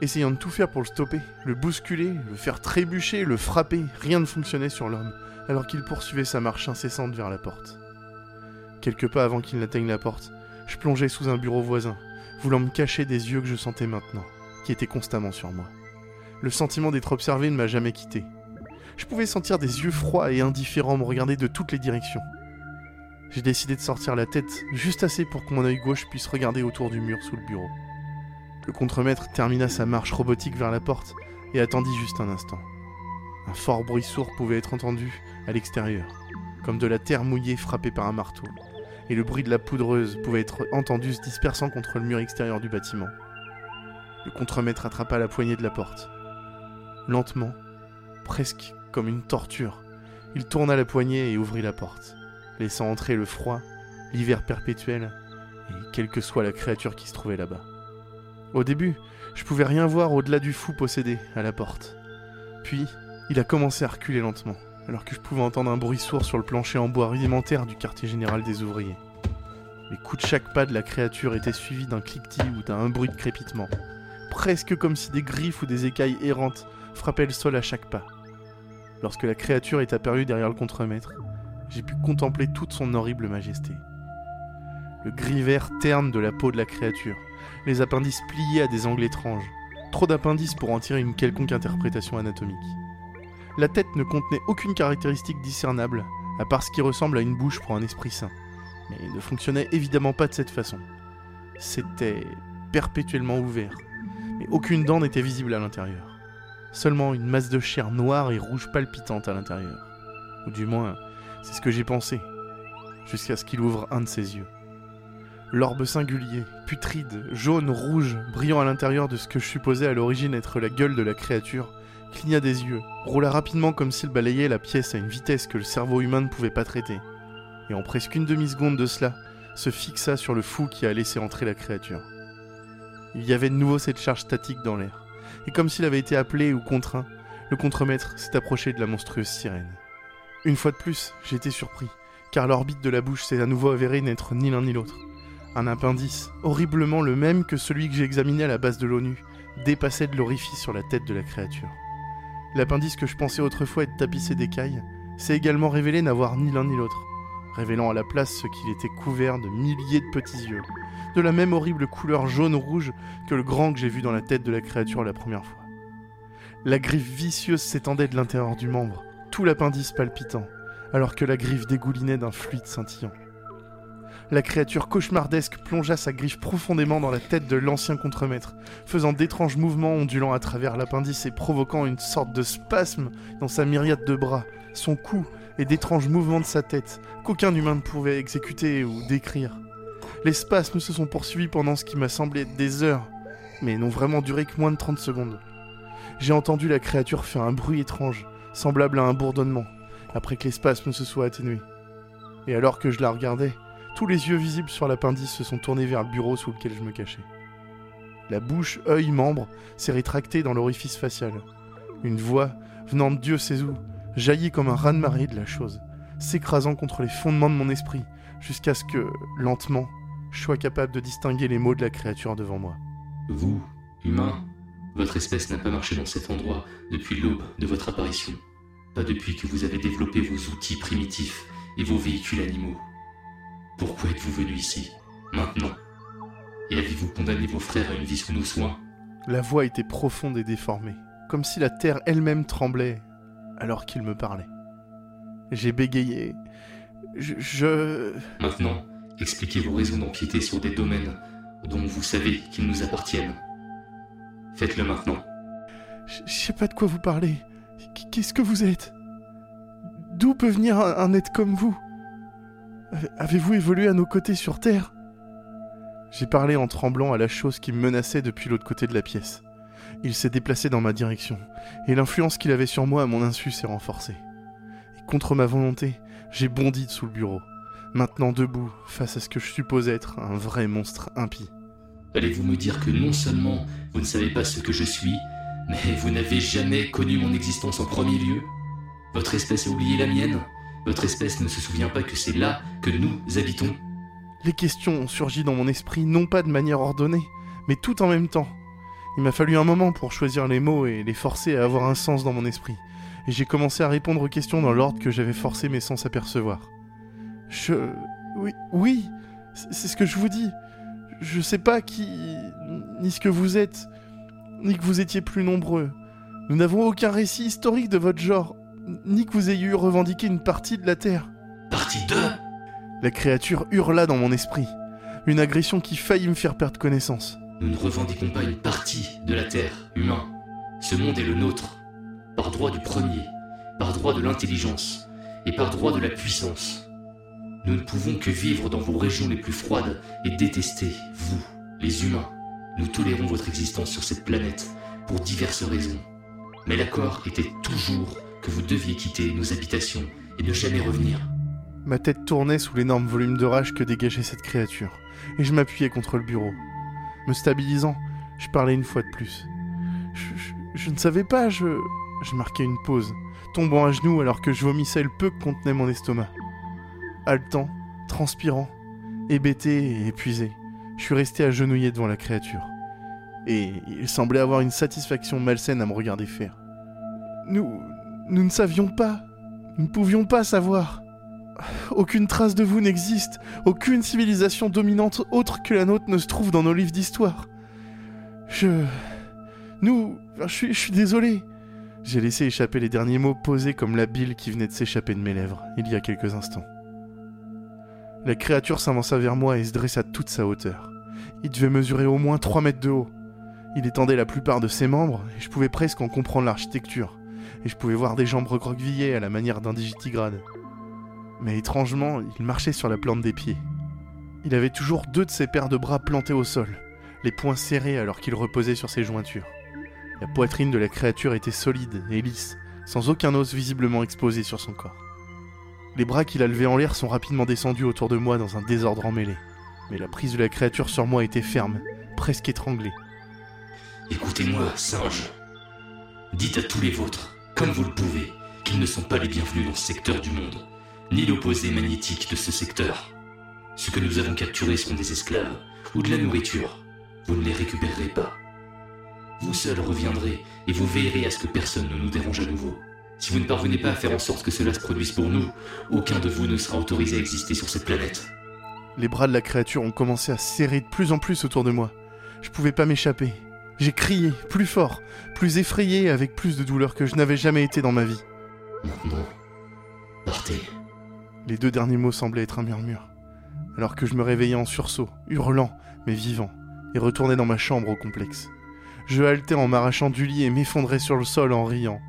essayant de tout faire pour le stopper, le bousculer, le faire trébucher, le frapper, rien ne fonctionnait sur l'homme, alors qu'il poursuivait sa marche incessante vers la porte. Quelques pas avant qu'il n'atteigne la porte, je plongeais sous un bureau voisin, voulant me cacher des yeux que je sentais maintenant, qui étaient constamment sur moi. Le sentiment d'être observé ne m'a jamais quitté. Je pouvais sentir des yeux froids et indifférents me regarder de toutes les directions. J'ai décidé de sortir la tête juste assez pour que mon œil gauche puisse regarder autour du mur sous le bureau. Le contremaître termina sa marche robotique vers la porte et attendit juste un instant. Un fort bruit sourd pouvait être entendu à l'extérieur, comme de la terre mouillée frappée par un marteau, et le bruit de la poudreuse pouvait être entendu se dispersant contre le mur extérieur du bâtiment. Le contremaître attrapa la poignée de la porte. Lentement, presque comme une torture, il tourna la poignée et ouvrit la porte, laissant entrer le froid, l'hiver perpétuel, et quelle que soit la créature qui se trouvait là-bas. Au début, je pouvais rien voir au-delà du fou possédé à la porte. Puis, il a commencé à reculer lentement, alors que je pouvais entendre un bruit sourd sur le plancher en bois rudimentaire du quartier général des ouvriers. Les coups de chaque pas de la créature étaient suivis d'un cliquetis ou d'un bruit de crépitement, presque comme si des griffes ou des écailles errantes frappaient le sol à chaque pas. Lorsque la créature est apparue derrière le contremaître, j'ai pu contempler toute son horrible majesté. Le gris vert terne de la peau de la créature, les appendices pliés à des angles étranges. Trop d'appendices pour en tirer une quelconque interprétation anatomique. La tête ne contenait aucune caractéristique discernable, à part ce qui ressemble à une bouche pour un esprit saint. Mais ne fonctionnait évidemment pas de cette façon. C'était perpétuellement ouvert, mais aucune dent n'était visible à l'intérieur. Seulement une masse de chair noire et rouge palpitante à l'intérieur. Ou du moins, c'est ce que j'ai pensé, jusqu'à ce qu'il ouvre un de ses yeux. L'orbe singulier, putride, jaune, rouge, brillant à l'intérieur de ce que je supposais à l'origine être la gueule de la créature, cligna des yeux, roula rapidement comme s'il balayait la pièce à une vitesse que le cerveau humain ne pouvait pas traiter, et en presque une demi-seconde de cela, se fixa sur le fou qui a laissé entrer la créature. Il y avait de nouveau cette charge statique dans l'air, et comme s'il avait été appelé ou contraint, le contremaître s'est approché de la monstrueuse sirène. Une fois de plus, j'ai été surpris, car l'orbite de la bouche s'est à nouveau avérée n'être ni l'un ni l'autre. Un appendice, horriblement le même que celui que j'ai examiné à la base de l'ONU, dépassait de l'orifice sur la tête de la créature. L'appendice que je pensais autrefois être tapissé d'écailles s'est également révélé n'avoir ni l'un ni l'autre, révélant à la place ce qu'il était couvert de milliers de petits yeux, de la même horrible couleur jaune-rouge que le grand que j'ai vu dans la tête de la créature la première fois. La griffe vicieuse s'étendait de l'intérieur du membre, tout l'appendice palpitant, alors que la griffe dégoulinait d'un fluide scintillant. La créature cauchemardesque plongea sa griffe profondément dans la tête de l'ancien contremaître, faisant d'étranges mouvements ondulant à travers l'appendice et provoquant une sorte de spasme dans sa myriade de bras, son cou et d'étranges mouvements de sa tête qu'aucun humain ne pouvait exécuter ou décrire. Les spasmes se sont poursuivis pendant ce qui m'a semblé des heures, mais n'ont vraiment duré que moins de 30 secondes. J'ai entendu la créature faire un bruit étrange, semblable à un bourdonnement, après que les spasmes se soient atténués. Et alors que je la regardais, tous les yeux visibles sur l'appendice se sont tournés vers le bureau sous lequel je me cachais. La bouche, œil, membre s'est rétractée dans l'orifice facial. Une voix, venant de Dieu sait où, jaillit comme un raz-de-marée de la chose, s'écrasant contre les fondements de mon esprit, jusqu'à ce que, lentement, je sois capable de distinguer les mots de la créature devant moi. Vous, humain, votre espèce n'a pas marché dans cet endroit depuis l'aube de votre apparition. Pas depuis que vous avez développé vos outils primitifs et vos véhicules animaux. Pourquoi êtes-vous venu ici, maintenant? Et avez-vous condamné vos frères à une vie sous nos soins? La voix était profonde et déformée, comme si la terre elle-même tremblait alors qu'il me parlait. J'ai bégayé. Je, je... Maintenant, expliquez vos raisons d'empiéter sur des domaines dont vous savez qu'ils nous appartiennent. Faites-le maintenant. Je, sais pas de quoi vous parlez. Qu'est-ce que vous êtes? D'où peut venir un, un être comme vous? Avez-vous évolué à nos côtés sur Terre? J'ai parlé en tremblant à la chose qui me menaçait depuis l'autre côté de la pièce. Il s'est déplacé dans ma direction, et l'influence qu'il avait sur moi à mon insu s'est renforcée. Et contre ma volonté, j'ai bondi sous le bureau, maintenant debout face à ce que je suppose être un vrai monstre impie. Allez-vous me dire que non seulement vous ne savez pas ce que je suis, mais vous n'avez jamais connu mon existence en premier lieu? Votre espèce a oublié la mienne? Votre espèce ne se souvient pas que c'est là que nous habitons Les questions ont surgi dans mon esprit non pas de manière ordonnée, mais tout en même temps. Il m'a fallu un moment pour choisir les mots et les forcer à avoir un sens dans mon esprit, et j'ai commencé à répondre aux questions dans l'ordre que j'avais forcé mes sens à percevoir. Je... Oui, oui, c'est ce que je vous dis. Je sais pas qui... ni ce que vous êtes, ni que vous étiez plus nombreux. Nous n'avons aucun récit historique de votre genre, ni que vous ayez eu revendiqué une partie de la Terre. Partie 2 La créature hurla dans mon esprit, une agression qui faillit me faire perdre connaissance. Nous ne revendiquons pas une partie de la Terre, humain. Ce monde est le nôtre, par droit du premier, par droit de l'intelligence et par droit de la puissance. Nous ne pouvons que vivre dans vos régions les plus froides et détester, vous, les humains. Nous tolérons votre existence sur cette planète pour diverses raisons. Mais l'accord était toujours vous deviez quitter nos habitations et ne jamais revenir. Ma tête tournait sous l'énorme volume de rage que dégageait cette créature, et je m'appuyais contre le bureau. Me stabilisant, je parlais une fois de plus. Je ne savais pas, je... Je marquais une pause, tombant à genoux alors que je vomissais le peu que contenait mon estomac. Haletant, transpirant, hébété et épuisé, je suis resté agenouillé devant la créature. Et il semblait avoir une satisfaction malsaine à me regarder faire. Nous... Nous ne savions pas. Nous ne pouvions pas savoir. Aucune trace de vous n'existe. Aucune civilisation dominante autre que la nôtre ne se trouve dans nos livres d'histoire. Je... Nous... Je suis, je désolé. J'ai laissé échapper les derniers mots posés comme la bile qui venait de s'échapper de mes lèvres, il y a quelques instants. La créature s'avança vers moi et se dressa toute sa hauteur. Il devait mesurer au moins 3 mètres de haut. Il étendait la plupart de ses membres, et je pouvais presque en comprendre l'architecture. Et je pouvais voir des jambes recroquevillées à la manière d'un digitigrade. Mais étrangement, il marchait sur la plante des pieds. Il avait toujours deux de ses paires de bras plantés au sol, les poings serrés alors qu'il reposait sur ses jointures. La poitrine de la créature était solide et lisse, sans aucun os visiblement exposé sur son corps. Les bras qu'il a levés en l'air sont rapidement descendus autour de moi dans un désordre emmêlé. Mais la prise de la créature sur moi était ferme, presque étranglée. Écoutez-moi, singe. Dites à tous les vôtres, comme vous le pouvez, qu'ils ne sont pas les bienvenus dans ce secteur du monde, ni l'opposé magnétique de ce secteur. Ceux que nous avons capturés sont des esclaves, ou de la nourriture. Vous ne les récupérerez pas. Vous seul reviendrez, et vous veillerez à ce que personne ne nous dérange à nouveau. Si vous ne parvenez pas à faire en sorte que cela se produise pour nous, aucun de vous ne sera autorisé à exister sur cette planète. Les bras de la créature ont commencé à se serrer de plus en plus autour de moi. Je pouvais pas m'échapper. J'ai crié, plus fort, plus effrayé, avec plus de douleur que je n'avais jamais été dans ma vie. Maintenant, partez. Les deux derniers mots semblaient être un murmure. alors que je me réveillais en sursaut, hurlant, mais vivant, et retournais dans ma chambre au complexe. Je haletais en m'arrachant du lit et m'effondrais sur le sol en riant.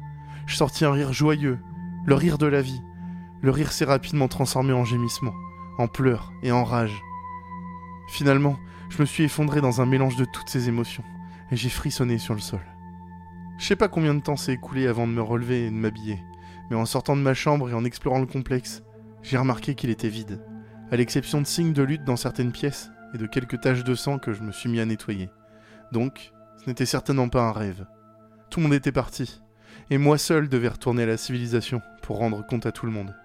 Je sortis un rire joyeux, le rire de la vie. Le rire s'est rapidement transformé en gémissement, en pleurs et en rage. Finalement, je me suis effondré dans un mélange de toutes ces émotions, et j'ai frissonné sur le sol. Je sais pas combien de temps s'est écoulé avant de me relever et de m'habiller, mais en sortant de ma chambre et en explorant le complexe, j'ai remarqué qu'il était vide, à l'exception de signes de lutte dans certaines pièces et de quelques taches de sang que je me suis mis à nettoyer. Donc, ce n'était certainement pas un rêve. Tout le monde était parti, et moi seul devais retourner à la civilisation pour rendre compte à tout le monde.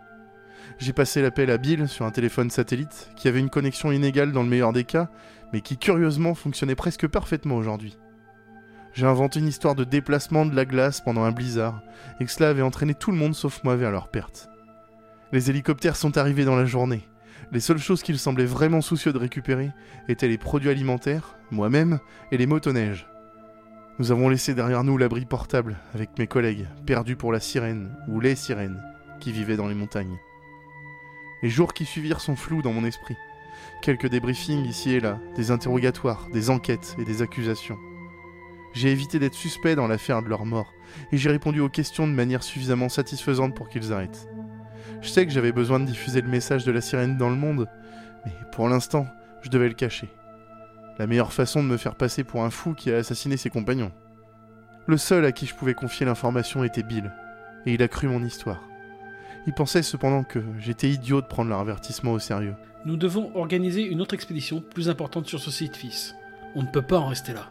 J'ai passé l'appel à Bill sur un téléphone satellite qui avait une connexion inégale dans le meilleur des cas, mais qui curieusement fonctionnait presque parfaitement aujourd'hui. J'ai inventé une histoire de déplacement de la glace pendant un blizzard, et que cela avait entraîné tout le monde sauf moi vers leur perte. Les hélicoptères sont arrivés dans la journée. Les seules choses qu'ils semblaient vraiment soucieux de récupérer étaient les produits alimentaires, moi-même, et les motoneiges. Nous avons laissé derrière nous l'abri portable avec mes collègues, perdus pour la sirène, ou les sirènes, qui vivaient dans les montagnes. Les jours qui suivirent sont flous dans mon esprit. Quelques débriefings ici et là, des interrogatoires, des enquêtes et des accusations. J'ai évité d'être suspect dans l'affaire de leur mort, et j'ai répondu aux questions de manière suffisamment satisfaisante pour qu'ils arrêtent. Je sais que j'avais besoin de diffuser le message de la sirène dans le monde, mais pour l'instant, je devais le cacher. La meilleure façon de me faire passer pour un fou qui a assassiné ses compagnons. Le seul à qui je pouvais confier l'information était Bill, et il a cru mon histoire. Il pensait cependant que j'étais idiot de prendre leur avertissement au sérieux. Nous devons organiser une autre expédition plus importante sur ce site fils. On ne peut pas en rester là.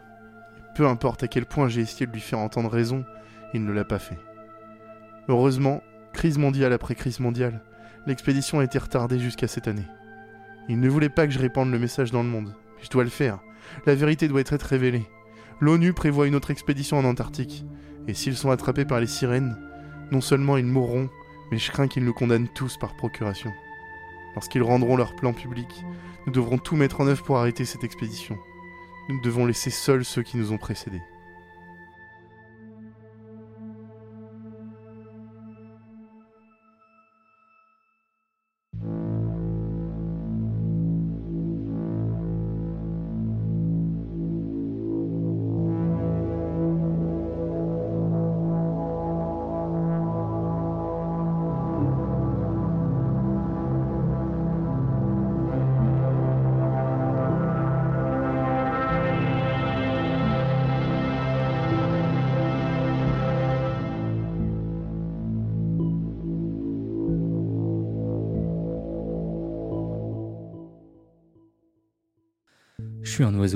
Peu importe à quel point j'ai essayé de lui faire entendre raison, il ne l'a pas fait. Heureusement, crise mondiale après crise mondiale, l'expédition a été retardée jusqu'à cette année. Il ne voulait pas que je répande le message dans le monde, je dois le faire. La vérité doit être révélée. L'ONU prévoit une autre expédition en Antarctique, et s'ils sont attrapés par les sirènes, non seulement ils mourront, mais je crains qu'ils nous condamnent tous par procuration. Lorsqu'ils rendront leur plan public, nous devrons tout mettre en œuvre pour arrêter cette expédition. Nous devons laisser seuls ceux qui nous ont précédés.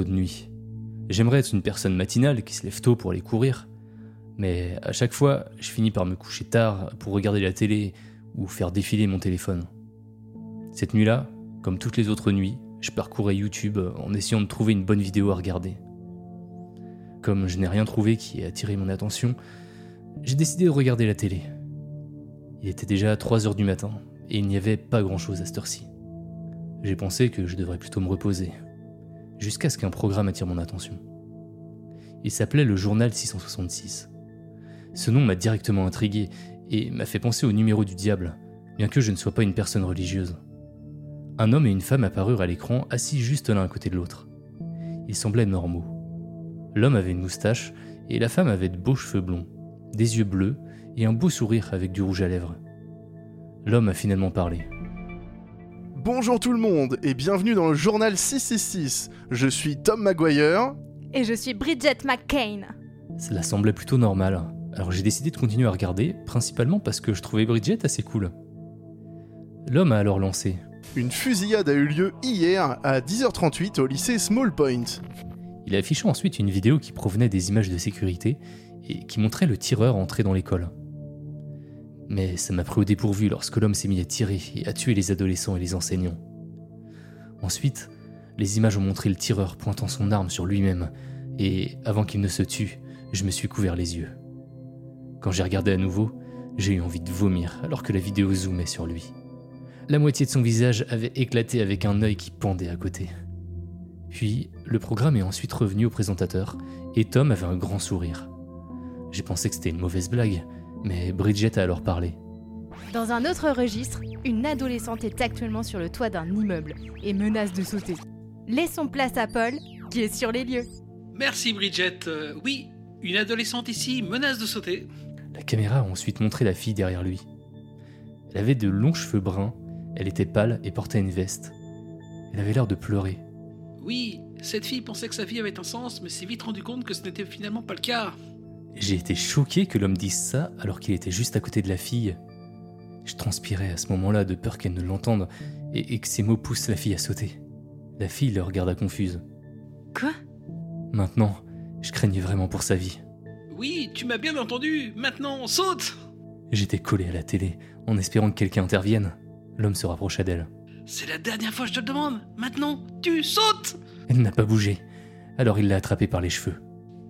De nuit. J'aimerais être une personne matinale qui se lève tôt pour aller courir, mais à chaque fois, je finis par me coucher tard pour regarder la télé ou faire défiler mon téléphone. Cette nuit-là, comme toutes les autres nuits, je parcourais YouTube en essayant de trouver une bonne vidéo à regarder. Comme je n'ai rien trouvé qui ait attiré mon attention, j'ai décidé de regarder la télé. Il était déjà 3 heures du matin et il n'y avait pas grand-chose à cette heure-ci. J'ai pensé que je devrais plutôt me reposer, jusqu'à ce qu'un programme attire mon attention. Il s'appelait le Journal 666. Ce nom m'a directement intrigué et m'a fait penser au numéro du diable, bien que je ne sois pas une personne religieuse. Un homme et une femme apparurent à l'écran assis juste l'un à côté de l'autre. Ils semblaient normaux. L'homme avait une moustache et la femme avait de beaux cheveux blonds, des yeux bleus et un beau sourire avec du rouge à lèvres. L'homme a finalement parlé. Bonjour tout le monde et bienvenue dans le journal 666. Je suis Tom Maguire. Et je suis Bridget McCain. Cela semblait plutôt normal, alors j'ai décidé de continuer à regarder, principalement parce que je trouvais Bridget assez cool. L'homme a alors lancé. Une fusillade a eu lieu hier à 10h38 au lycée Small Point. Il a affiché ensuite une vidéo qui provenait des images de sécurité et qui montrait le tireur entrer dans l'école. Mais ça m'a pris au dépourvu lorsque l'homme s'est mis à tirer et à tuer les adolescents et les enseignants. Ensuite, les images ont montré le tireur pointant son arme sur lui-même, et avant qu'il ne se tue, je me suis couvert les yeux. Quand j'ai regardé à nouveau, j'ai eu envie de vomir alors que la vidéo zoomait sur lui. La moitié de son visage avait éclaté avec un œil qui pendait à côté. Puis, le programme est ensuite revenu au présentateur, et Tom avait un grand sourire. J'ai pensé que c'était une mauvaise blague, mais Bridget a alors parlé. Dans un autre registre, une adolescente est actuellement sur le toit d'un immeuble et menace de sauter. Laissons place à Paul, qui est sur les lieux. Merci Bridget. Euh, oui, une adolescente ici menace de sauter. La caméra a ensuite montré la fille derrière lui. Elle avait de longs cheveux bruns, elle était pâle et portait une veste. Elle avait l'air de pleurer. Oui, cette fille pensait que sa vie avait un sens, mais s'est vite rendu compte que ce n'était finalement pas le cas. J'ai été choqué que l'homme dise ça alors qu'il était juste à côté de la fille. Je transpirais à ce moment-là de peur qu'elle ne l'entende et, et que ses mots poussent la fille à sauter. La fille le regarda confuse. Quoi? Maintenant, je craignais vraiment pour sa vie. Oui, tu m'as bien entendu. Maintenant, saute J'étais collé à la télé, en espérant que quelqu'un intervienne. L'homme se rapprocha d'elle. C'est la dernière fois que je te le demande. Maintenant, tu sautes Elle n'a pas bougé. Alors il l'a attrapée par les cheveux.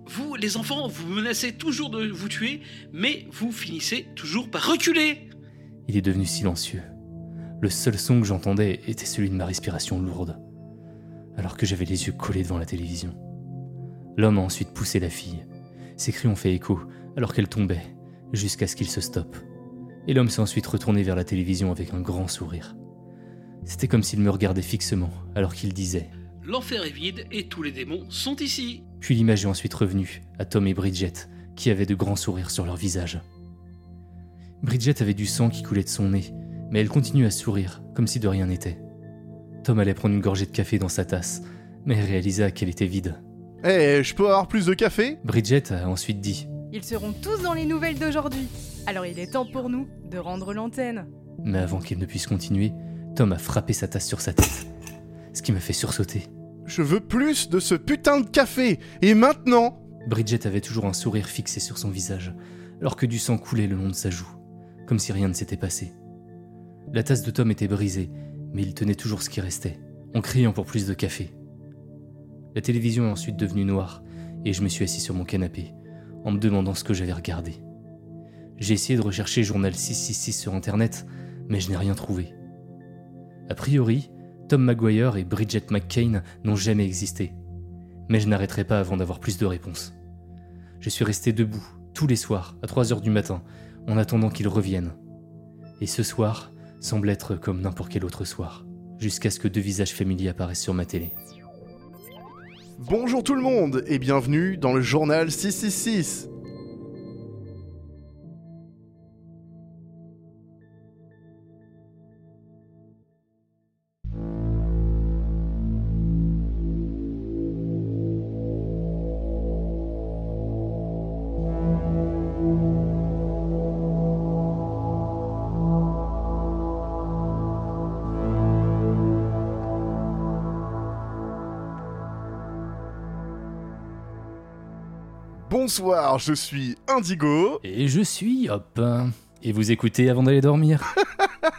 Vous, les enfants, vous menacez toujours de vous tuer, mais vous finissez toujours par reculer. Il est devenu silencieux. Le seul son que j'entendais était celui de ma respiration lourde, alors que j'avais les yeux collés devant la télévision. L'homme a ensuite poussé la fille. Ses cris ont fait écho, alors qu'elle tombait, jusqu'à ce qu'il se stoppe. Et l'homme s'est ensuite retourné vers la télévision avec un grand sourire. C'était comme s'il me regardait fixement, alors qu'il disait L'enfer est vide et tous les démons sont ici. Puis l'image est ensuite revenue à Tom et Bridget, qui avaient de grands sourires sur leur visage. Bridget avait du sang qui coulait de son nez, mais elle continuait à sourire, comme si de rien n'était. Tom allait prendre une gorgée de café dans sa tasse, mais réalisa qu'elle était vide. Eh, je peux avoir plus de café? Bridget a ensuite dit Ils seront tous dans les nouvelles d'aujourd'hui. Alors il est temps pour nous de rendre l'antenne. Mais avant qu'elle ne puisse continuer, Tom a frappé sa tasse sur sa tête, ce qui m'a fait sursauter. Je veux plus de ce putain de café Et maintenant Bridget avait toujours un sourire fixé sur son visage, alors que du sang coulait le long de sa joue, comme si rien ne s'était passé. La tasse de Tom était brisée, mais il tenait toujours ce qui restait, en criant pour plus de café. La télévision est ensuite devenue noire, et je me suis assis sur mon canapé, en me demandant ce que j'avais regardé. J'ai essayé de rechercher Journal 666 sur Internet, mais je n'ai rien trouvé. A priori, Tom Maguire et Bridget McCain n'ont jamais existé. Mais je n'arrêterai pas avant d'avoir plus de réponses. Je suis resté debout, tous les soirs, à 3 heures du matin, en attendant qu'ils reviennent. Et ce soir semble être comme n'importe quel autre soir, jusqu'à ce que deux visages familiers apparaissent sur ma télé. Bonjour tout le monde et bienvenue dans le journal 666. Bonsoir, je suis Indigo. Et je suis, hop. Et vous écoutez avant d'aller dormir.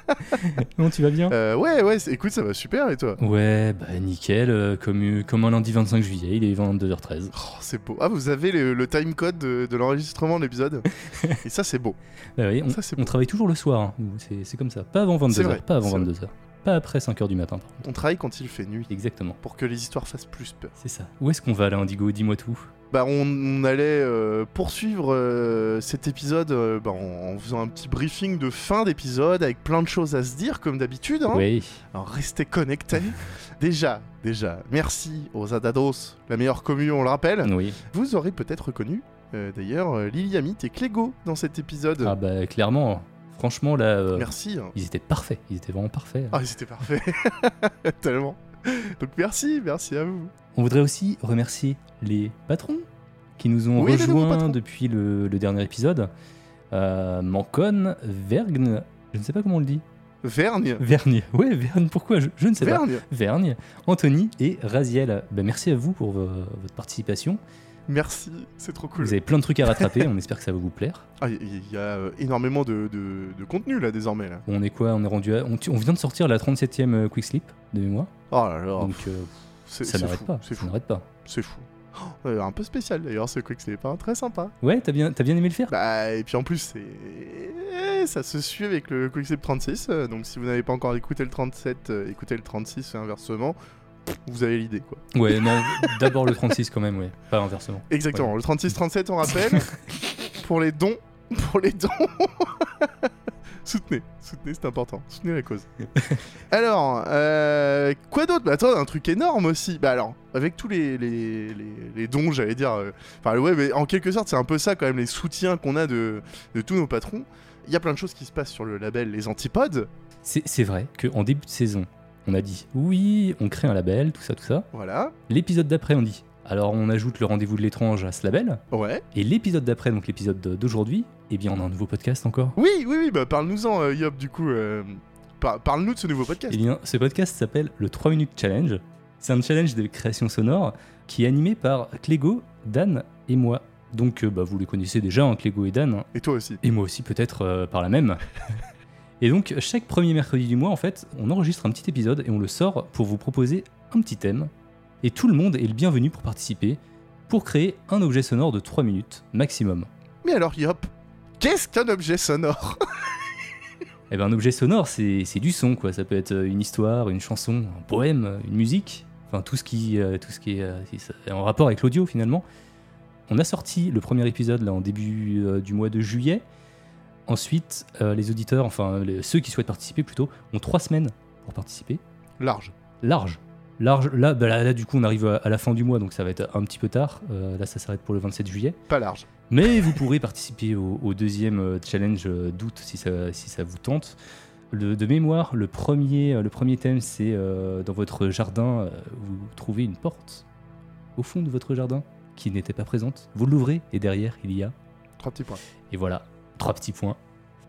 Comment tu vas bien? Euh, ouais, ouais, c'est- écoute, ça va super et toi? Ouais, bah nickel, euh, comme, euh, comme un lundi 25 juillet, il est 22h13. Oh, c'est beau. Ah, vous avez le, le time code de, de l'enregistrement de l'épisode? Et ça, c'est beau. Bah oui, on, Ça, c'est on travaille toujours le soir, hein. C'est comme ça. Pas avant C'est 22h, vrai, pas avant c'est vrai. 22h. Pas après 5h du matin, par contre. On travaille quand il fait nuit Exactement, pour que les histoires fassent plus peur. c'est ça. Où est-ce qu'on va là, Indigo? Dis-moi tout. Bah, on, on allait euh, poursuivre euh, cet épisode euh, bah, en, en faisant un petit briefing de fin d'épisode avec plein de choses à se dire, comme d'habitude. Hein Oui, Alors restez connectés. déjà, déjà, merci aux Adados, la meilleure commune, on le rappelle. oui. Vous aurez peut-être reconnu, d'ailleurs, euh, Liliamit et Clégo dans cet épisode. Ah bah clairement, franchement là, euh, Merci. hein. ils étaient parfaits, ils étaient vraiment parfaits. Ah, c'était parfait. Tellement. Donc merci, merci à vous. On voudrait aussi remercier les patrons qui nous ont Oui, les nouveaux rejoints patrons. depuis le, le dernier épisode. Euh, Mancon, Vergne, je ne sais pas comment on le dit. Vergne. Vergne, ouais, Vergne, pourquoi je, je ne sais pas. Vergne. Vergne, Anthony et Raziel. Ben, merci à vous pour vo- votre participation. Merci, c'est trop cool. Vous avez plein de trucs à rattraper, on espère que ça va vous plaire. Ah, il y, y a euh, énormément de, de- de contenu là désormais là. On est quoi On est rendu à- on, on vient de sortir la 37e euh, Quick Sleep de mémoire, Oh là là, donc euh, c'est ça n'arrête fou, pas. C'est Ça fou, n'arrête pas. c'est fou. Oh, euh, un peu spécial d'ailleurs ce quick slip, hein, très sympa. Ouais, t'as bien, aimé le faire? Bah et puis en plus c'est ça se suit avec le quick slip 36, euh, donc si vous n'avez pas encore écouté le 37, euh, écoutez le 36 et inversement, vous avez l'idée quoi. Ouais, non, d'abord le 36 quand même, ouais, pas inversement. Exactement, le 36-37 on rappelle, pour les dons, pour les dons, soutenez, soutenez, c'est important. Soutenez la cause. alors, euh, quoi d'autre? Bah attends, un truc énorme aussi. Bah alors, avec tous les, les, les, les dons, j'allais dire. euh, Enfin, ouais, mais en quelque sorte, c'est un peu ça quand même, les soutiens qu'on a de, de tous nos patrons. Il y a plein de choses qui se passent sur le label Les Antipodes. C'est c'est vrai qu'en début de saison, on a dit oui, on crée un label, tout ça, tout ça. Voilà. L'épisode d'après, on dit alors on ajoute le rendez-vous de l'étrange à ce label. Ouais. Et l'épisode d'après, donc l'épisode d'aujourd'hui, eh bien on a un nouveau podcast encore. Oui, oui, oui, bah parle-nous-en, euh, Yop, du coup. euh, par- Parle-nous de ce nouveau podcast. Eh bien, ce podcast s'appelle le 3 minutes challenge. C'est un challenge de création sonore qui est animé par Clégo, Dan et moi. Donc, euh, bah, vous les connaissez déjà, hein, Clégo et Dan, hein. Et toi aussi. et moi aussi peut-être par la même. et donc, chaque premier mercredi du mois, en fait, on enregistre un petit épisode et on le sort pour vous proposer un petit thème. Et tout le monde est le bienvenu pour participer, pour créer un objet sonore de 3 minutes maximum. Mais alors, Yop, qu'est-ce qu'un objet sonore? Eh ben, un objet sonore, c'est c'est du son, quoi. Ça peut être euh, une histoire, une chanson, un poème, une musique, enfin tout ce qui, euh, tout ce qui est, euh, est en rapport avec l'audio finalement. On a sorti le premier épisode là en début euh, du mois de juillet. Ensuite, euh, les auditeurs, enfin les- ceux qui souhaitent participer plutôt, ont trois semaines pour participer. Large. Large. Large. Là, bah, là, là, du coup, on arrive à, à la fin du mois, donc ça va être un petit peu tard. Euh, là, ça s'arrête pour le 27 juillet. Pas large. Mais vous pourrez participer au, au deuxième euh, challenge euh, d'août si ça, si ça vous tente. Le- de mémoire, le premier, euh, le premier thème, c'est euh, dans votre jardin, euh, vous trouvez une porte au fond de votre jardin qui n'était pas présente. Vous l'ouvrez et derrière, il y a. Trois petits points. Et voilà, trois petits points.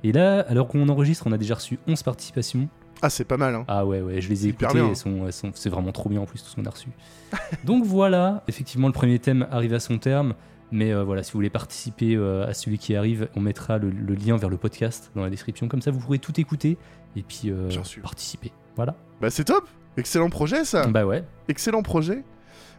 Et là, alors qu'on enregistre, on a déjà reçu 11 participations. Ah, c'est pas mal, hein. Ah ouais, ouais, je les ai écoutées, bien. elles sont, elles sont- c'est vraiment trop bien en plus tout ce qu'on a reçu. Donc voilà, effectivement le premier thème arrive à son terme, mais euh, voilà, si vous voulez participer euh, à celui qui arrive, on mettra le, le lien vers le podcast dans la description, comme ça vous pourrez tout écouter et puis euh, participer. Voilà. Bah, c'est top Excellent projet, ça Bah ouais, Excellent projet.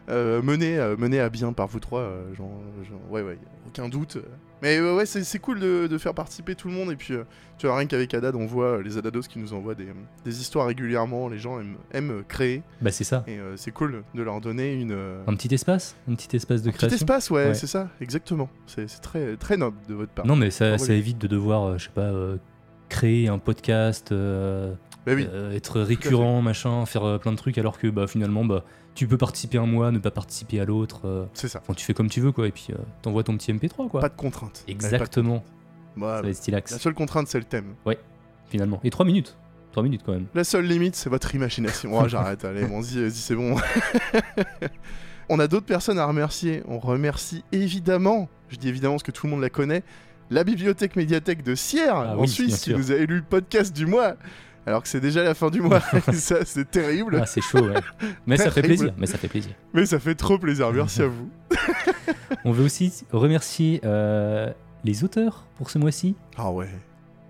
Euh, mené, euh, mené à bien par vous trois, euh, genre, genre- ouais, ouais, aucun doute. Mais ouais, c'est cool de, de faire participer tout le monde. Et puis, tu vois, rien qu'avec Haddad, on voit les Adados qui nous envoient des, des histoires régulièrement. Les gens aiment, aiment créer. bah c'est ça. Et euh, c'est cool de leur donner une. Un petit espace, un petit espace de petit création. espace, ouais, Ouais. c'est ça, exactement. C'est très, très noble de votre part. Non mais ça, ça évite de devoir, euh, je sais pas, euh, créer un podcast, Bah oui, être récurrent, machin, faire plein de trucs, alors que bah finalement bah tu peux participer un mois, ne pas participer à l'autre. euh, c'est ça. Enfin, tu fais comme tu veux, quoi, et puis euh, t'envoies ton petit MP3, quoi. Pas de contrainte. Exactement. Ouais, pas de- Voilà. Ça va être stylax, La seule contrainte, c'est le thème. finalement. Et 3 minutes. 3 minutes, quand même. La seule limite, c'est votre imagination. Oh, j'arrête, allez, bon, vas-y, vas-y, c'est bon. On a d'autres personnes à remercier. On remercie évidemment, je dis évidemment parce que tout le monde la connaît, la bibliothèque médiathèque de Sierre, Ah en oui, Suisse, qui nous a élu le podcast du mois. Alors que c'est déjà la fin du mois, ça c'est terrible, Ah, c'est chaud, ouais. Mais ça fait plaisir. Mais ça fait plaisir. mais ça fait trop plaisir, merci à vous. On veut aussi remercier euh, les auteurs pour ce mois-ci. Ah ouais,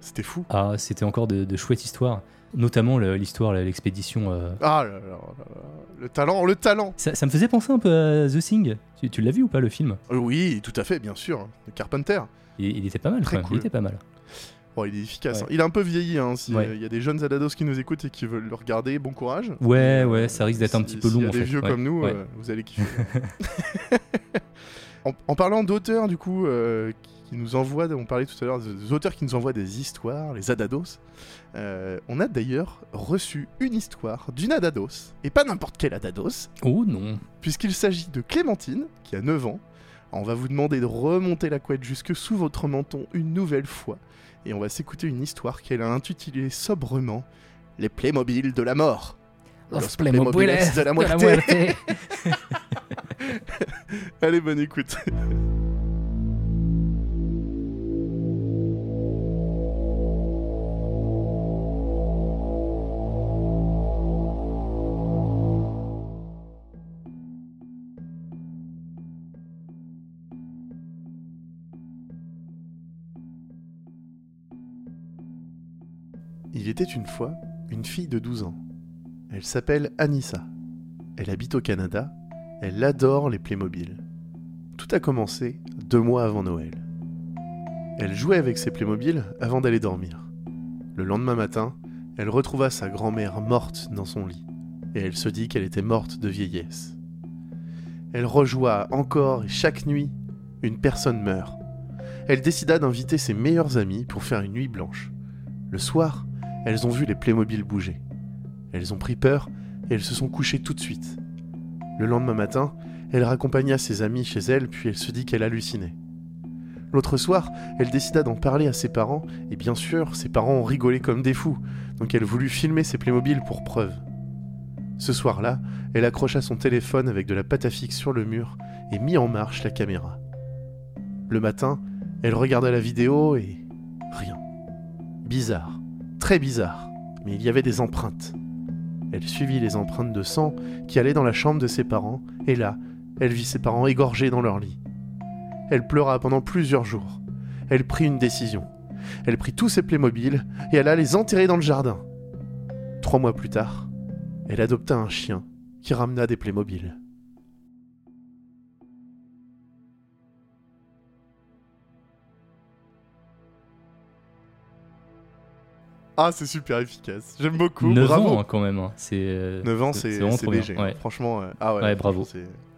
c'était fou. Ah, c'était encore de, de chouettes histoires. Notamment l'histoire, l'expédition. euh, Ah là là là là, le talent, le talent. Ça, ça me faisait penser un peu à The Thing. Tu, tu l'as vu ou pas, le film? Oui, tout à fait, bien sûr, le Carpenter. il, il était pas mal, Très cool. Il était pas mal. Bon, il est efficace. Ouais. hein. Il a un peu vieilli, hein. S'il Ouais. y a des jeunes Adados qui nous écoutent et qui veulent le regarder, bon courage. Ouais, Euh, ouais, ça risque d'être un si- petit peu long, y a en des fait. vieux Ouais, comme nous, euh, vous allez kiffer. en, en parlant d'auteurs, du coup, euh, qui nous envoient, on parlait tout à l'heure des auteurs qui nous envoient des histoires, les Adados. euh, on a d'ailleurs reçu une histoire d'une Adados, et pas n'importe quelle Adados, Oh non. puisqu'il s'agit de Clémentine, qui a 9 ans. On va vous demander de remonter la couette jusque sous votre menton une nouvelle fois, et on va s'écouter une histoire qu'elle a intitulée sobrement Les Playmobil de la mort. Los Playmobiles de la muerte. Allez, bonne écoute. Il était une fois une fille de 12 ans. Elle s'appelle Anissa. Elle habite au Canada. Elle adore les Playmobil. Tout a commencé deux mois avant Noël. Elle jouait avec ses Playmobil avant d'aller dormir. Le lendemain matin, elle retrouva sa grand-mère morte dans son lit, et elle se dit qu'elle était morte de vieillesse. Elle rejoua encore et chaque nuit, une personne meurt. Elle décida d'inviter ses meilleurs amis pour faire une nuit blanche. Le soir, elles ont vu les Playmobil bouger. Elles ont pris peur et elles se sont couchées tout de suite. Le lendemain matin, elle raccompagna ses amis chez elle, puis elle se dit qu'elle hallucinait. L'autre soir, elle décida d'en parler à ses parents, et bien sûr, ses parents ont rigolé comme des fous, donc elle voulut filmer ses Playmobil pour preuve. Ce soir-là, elle accrocha son téléphone avec de la pâte à fixe sur le mur et mit en marche la caméra. Le matin, elle regarda la vidéo et rien. Bizarre, très bizarre, mais il y avait des empreintes. Elle suivit les empreintes de sang qui allaient dans la chambre de ses parents, et là, elle vit ses parents égorgés dans leur lit. Elle pleura pendant plusieurs jours. Elle prit une décision. Elle prit tous ses Playmobil et alla les enterrer dans le jardin. Trois mois plus tard, elle adopta un chien qui ramena des Playmobil. Ah, c'est super efficace. J'aime beaucoup. 9 Bravo. ans hein, quand même. hein. C'est, euh, 9 ans, c'est- vraiment trop léger. Ouais. Franchement, euh, ah ouais, Ouais, bravo.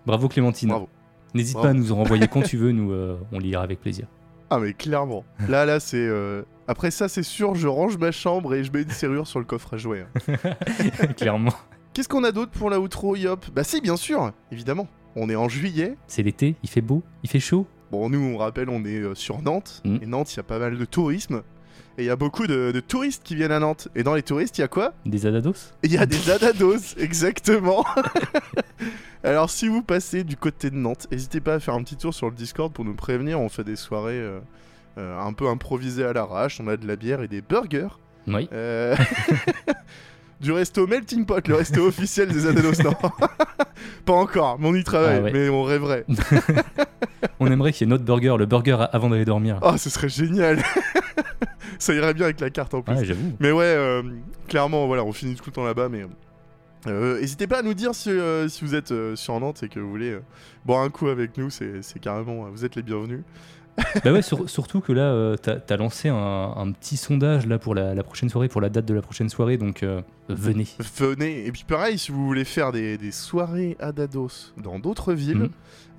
Bravo Clémentine. Bravo. N'hésite pas à nous en renvoyer quand tu veux, nous euh, on lira avec plaisir. Ah, mais clairement. Là, là, c'est. euh, Après ça, c'est sûr, je range ma chambre et je mets une serrure sur le coffre à jouer. hein. Clairement. Qu'est-ce qu'on a d'autre pour la outro, Yop? Bah, si, bien sûr, évidemment. On est en juillet. C'est l'été, il fait beau, il fait chaud. Bon, nous, on rappelle, on est sur Nantes. Mm. Et Nantes, il y a pas mal de tourisme. Et il y a beaucoup de, de touristes qui viennent à Nantes. Et dans les touristes, il y a quoi? Des adados? Il y a des adados, exactement. Alors, si vous passez du côté de Nantes, n'hésitez pas à faire un petit tour sur le Discord pour nous prévenir. On fait des soirées euh, euh, un peu improvisées à l'arrache. On a de la bière et des burgers. Oui. Euh, du resto Melting Pot, le resto officiel des adados. Non, pas encore, mais on y travaille, Ah ouais. mais on rêverait. On aimerait qu'il y ait notre burger, le burger avant d'aller dormir. Oh, ce serait génial. Ça irait bien avec la carte en plus. Ouais. Mais ouais, euh, clairement, voilà, on finit tout le temps là-bas, mais euh, n'hésitez pas à nous dire si, euh, si vous êtes sur Nantes et que vous voulez boire un coup avec nous, c'est carrément, vous êtes les bienvenus. bah ouais, sur- surtout que là, t'as as lancé un, un petit sondage là pour la, la prochaine soirée, pour la date de la prochaine soirée, donc euh, venez. Venez, et puis pareil, si vous voulez faire des, des soirées à Dados dans d'autres villes, Mhm.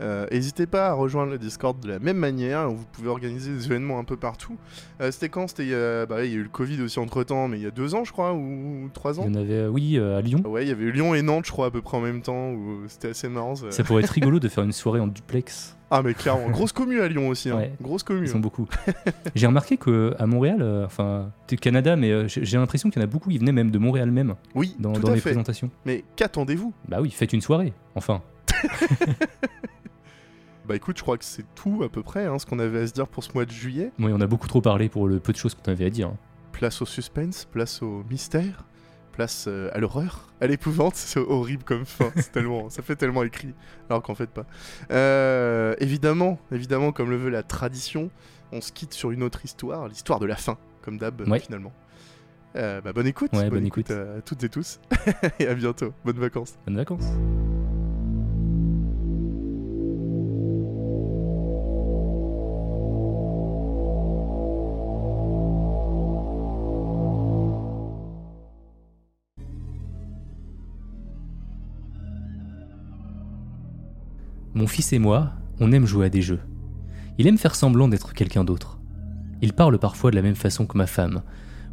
euh, n'hésitez pas à rejoindre le Discord de la même manière, vous pouvez organiser des événements un peu partout. Euh, C'était quand? C'était il y a- bah, il y a eu le Covid aussi entre temps, mais il y a deux ans je crois, ou trois Il ans y en avait, euh, oui, euh, à Lyon. Ouais, il y avait eu Lyon et Nantes, je crois, à peu près en même temps, où c'était assez marrant. ça. Ça pourrait être rigolo de faire une soirée en duplex. Ah, mais clairement, grosse commu à Lyon aussi, hein. Ouais. grosse commu. Ils hein. sont beaucoup. J'ai remarqué que à Montréal, euh, enfin, Canada, mais euh, j'ai l'impression qu'il y en a beaucoup. Ils venaient même de Montréal même Oui, dans, dans les fait. présentations. Mais qu'attendez-vous? Bah oui, faites une soirée. Enfin, Bah écoute, je crois que c'est tout à peu près, hein, ce qu'on avait à se dire pour ce mois de juillet. oui, on a beaucoup trop parlé pour le peu de choses qu'on avait à dire. hein. Place au suspense, place au mystère, place euh, à l'horreur, à l'épouvante. C'est horrible comme fin, c'est tellement, ça fait tellement écrit, alors qu'en fait pas. Euh, évidemment, évidemment, comme le veut la tradition, on se quitte sur une autre histoire, l'histoire de la fin, comme d'hab Ouais. finalement. Euh, bah, bonne écoute, Ouais, bonne écoute. à toutes et tous, et à bientôt. Bonnes vacances. Bonnes vacances. Mon fils et moi, on aime jouer à des jeux. Il aime faire semblant d'être quelqu'un d'autre. Il parle parfois de la même façon que ma femme,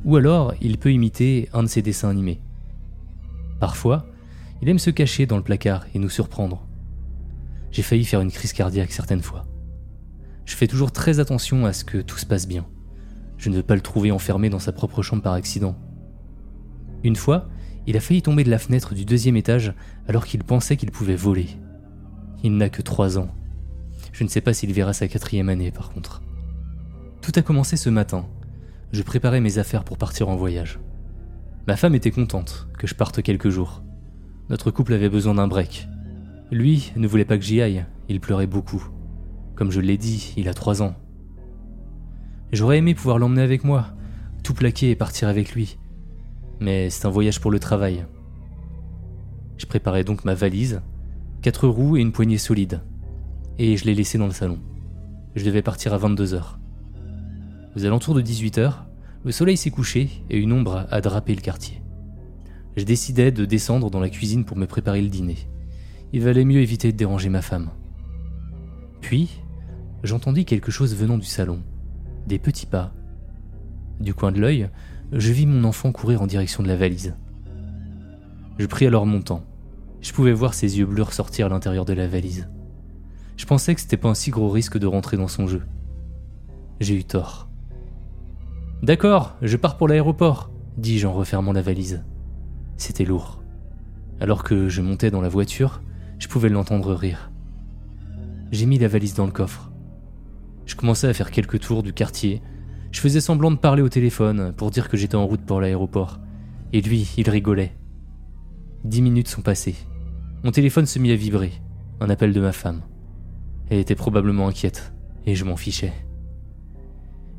ou alors il peut imiter un de ses dessins animés. Parfois, il aime se cacher dans le placard et nous surprendre. J'ai failli faire une crise cardiaque certaines fois. Je fais toujours très attention à ce que tout se passe bien. Je ne veux pas le trouver enfermé dans sa propre chambre par accident. Une fois, il a failli tomber de la fenêtre du deuxième étage alors qu'il pensait qu'il pouvait voler. Il n'a que trois ans. Je ne sais pas s'il verra sa quatrième année par contre. Tout a commencé ce matin. Je préparais mes affaires pour partir en voyage. Ma femme était contente que je parte quelques jours. Notre couple avait besoin d'un break. Lui ne voulait pas que j'y aille, il pleurait beaucoup. Comme je l'ai dit, il a trois ans. J'aurais aimé pouvoir l'emmener avec moi, tout plaquer et partir avec lui. Mais c'est un voyage pour le travail. Je préparais donc ma valise, quatre roues et une poignée solide. Et je l'ai laissé dans le salon. Je devais partir à 22h. Aux alentours de 18h, le soleil s'est couché et une ombre a drapé le quartier. Je décidai de descendre dans la cuisine pour me préparer le dîner. Il valait mieux éviter de déranger ma femme. Puis, j'entendis quelque chose venant du salon. Des petits pas. Du coin de l'œil, je vis mon enfant courir en direction de la valise. Je pris alors mon temps. Je pouvais voir ses yeux bleus ressortir à l'intérieur de la valise. Je pensais que c'était pas un si gros risque de rentrer dans son jeu. J'ai eu tort. D'accord, je pars pour l'aéroport, dis-je en refermant la valise. C'était lourd. Alors que je montais dans la voiture, je pouvais l'entendre rire. J'ai mis la valise dans le coffre. Je commençais à faire quelques tours du quartier. Je faisais semblant de parler au téléphone pour dire que j'étais en route pour l'aéroport. Et lui, il rigolait. Dix minutes sont passées. Mon téléphone se mit à vibrer. Un appel de ma femme. Elle était probablement inquiète, et je m'en fichais.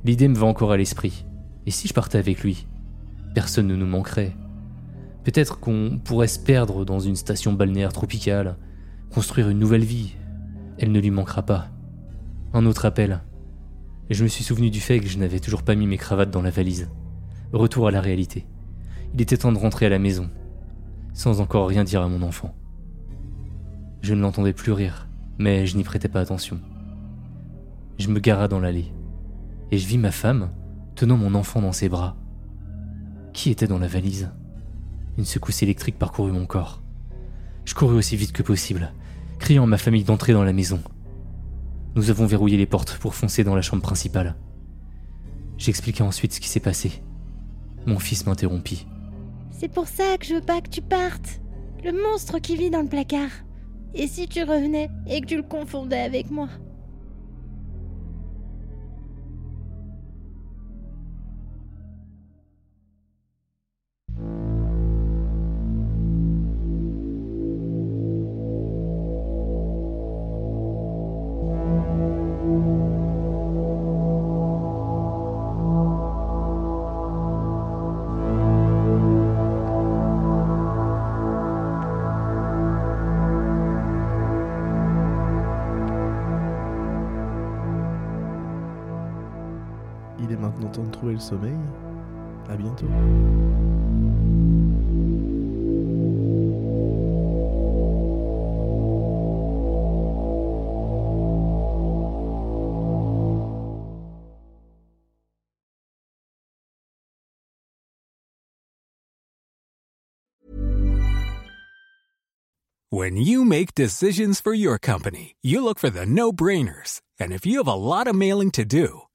L'idée me va encore à l'esprit. Et si je partais avec lui? Personne ne nous manquerait. Peut-être qu'on pourrait se perdre dans une station balnéaire tropicale, construire une nouvelle vie. Elle ne lui manquera pas. Un autre appel. Je me suis souvenu du fait que je n'avais toujours pas mis mes cravates dans la valise. Retour à la réalité. Il était temps de rentrer à la maison, sans encore rien dire à mon enfant. Je ne l'entendais plus rire, mais je n'y prêtais pas attention. Je me gara dans l'allée, et je vis ma femme tenant mon enfant dans ses bras. Qui était dans la valise? Une secousse électrique parcourut mon corps. Je courus aussi vite que possible, criant à ma famille d'entrer dans la maison. Nous avons verrouillé les portes pour foncer dans la chambre principale. J'expliquai ensuite ce qui s'est passé. Mon fils m'interrompit. C'est pour ça que je veux pas que tu partes. Le monstre qui vit dans le placard. Et si tu revenais et que tu le confondais avec moi? Maintenant temps de trouver le sommeil. À bientôt. When you make decisions for your company, you look for the no brainers. And if you have a lot of mailing to do,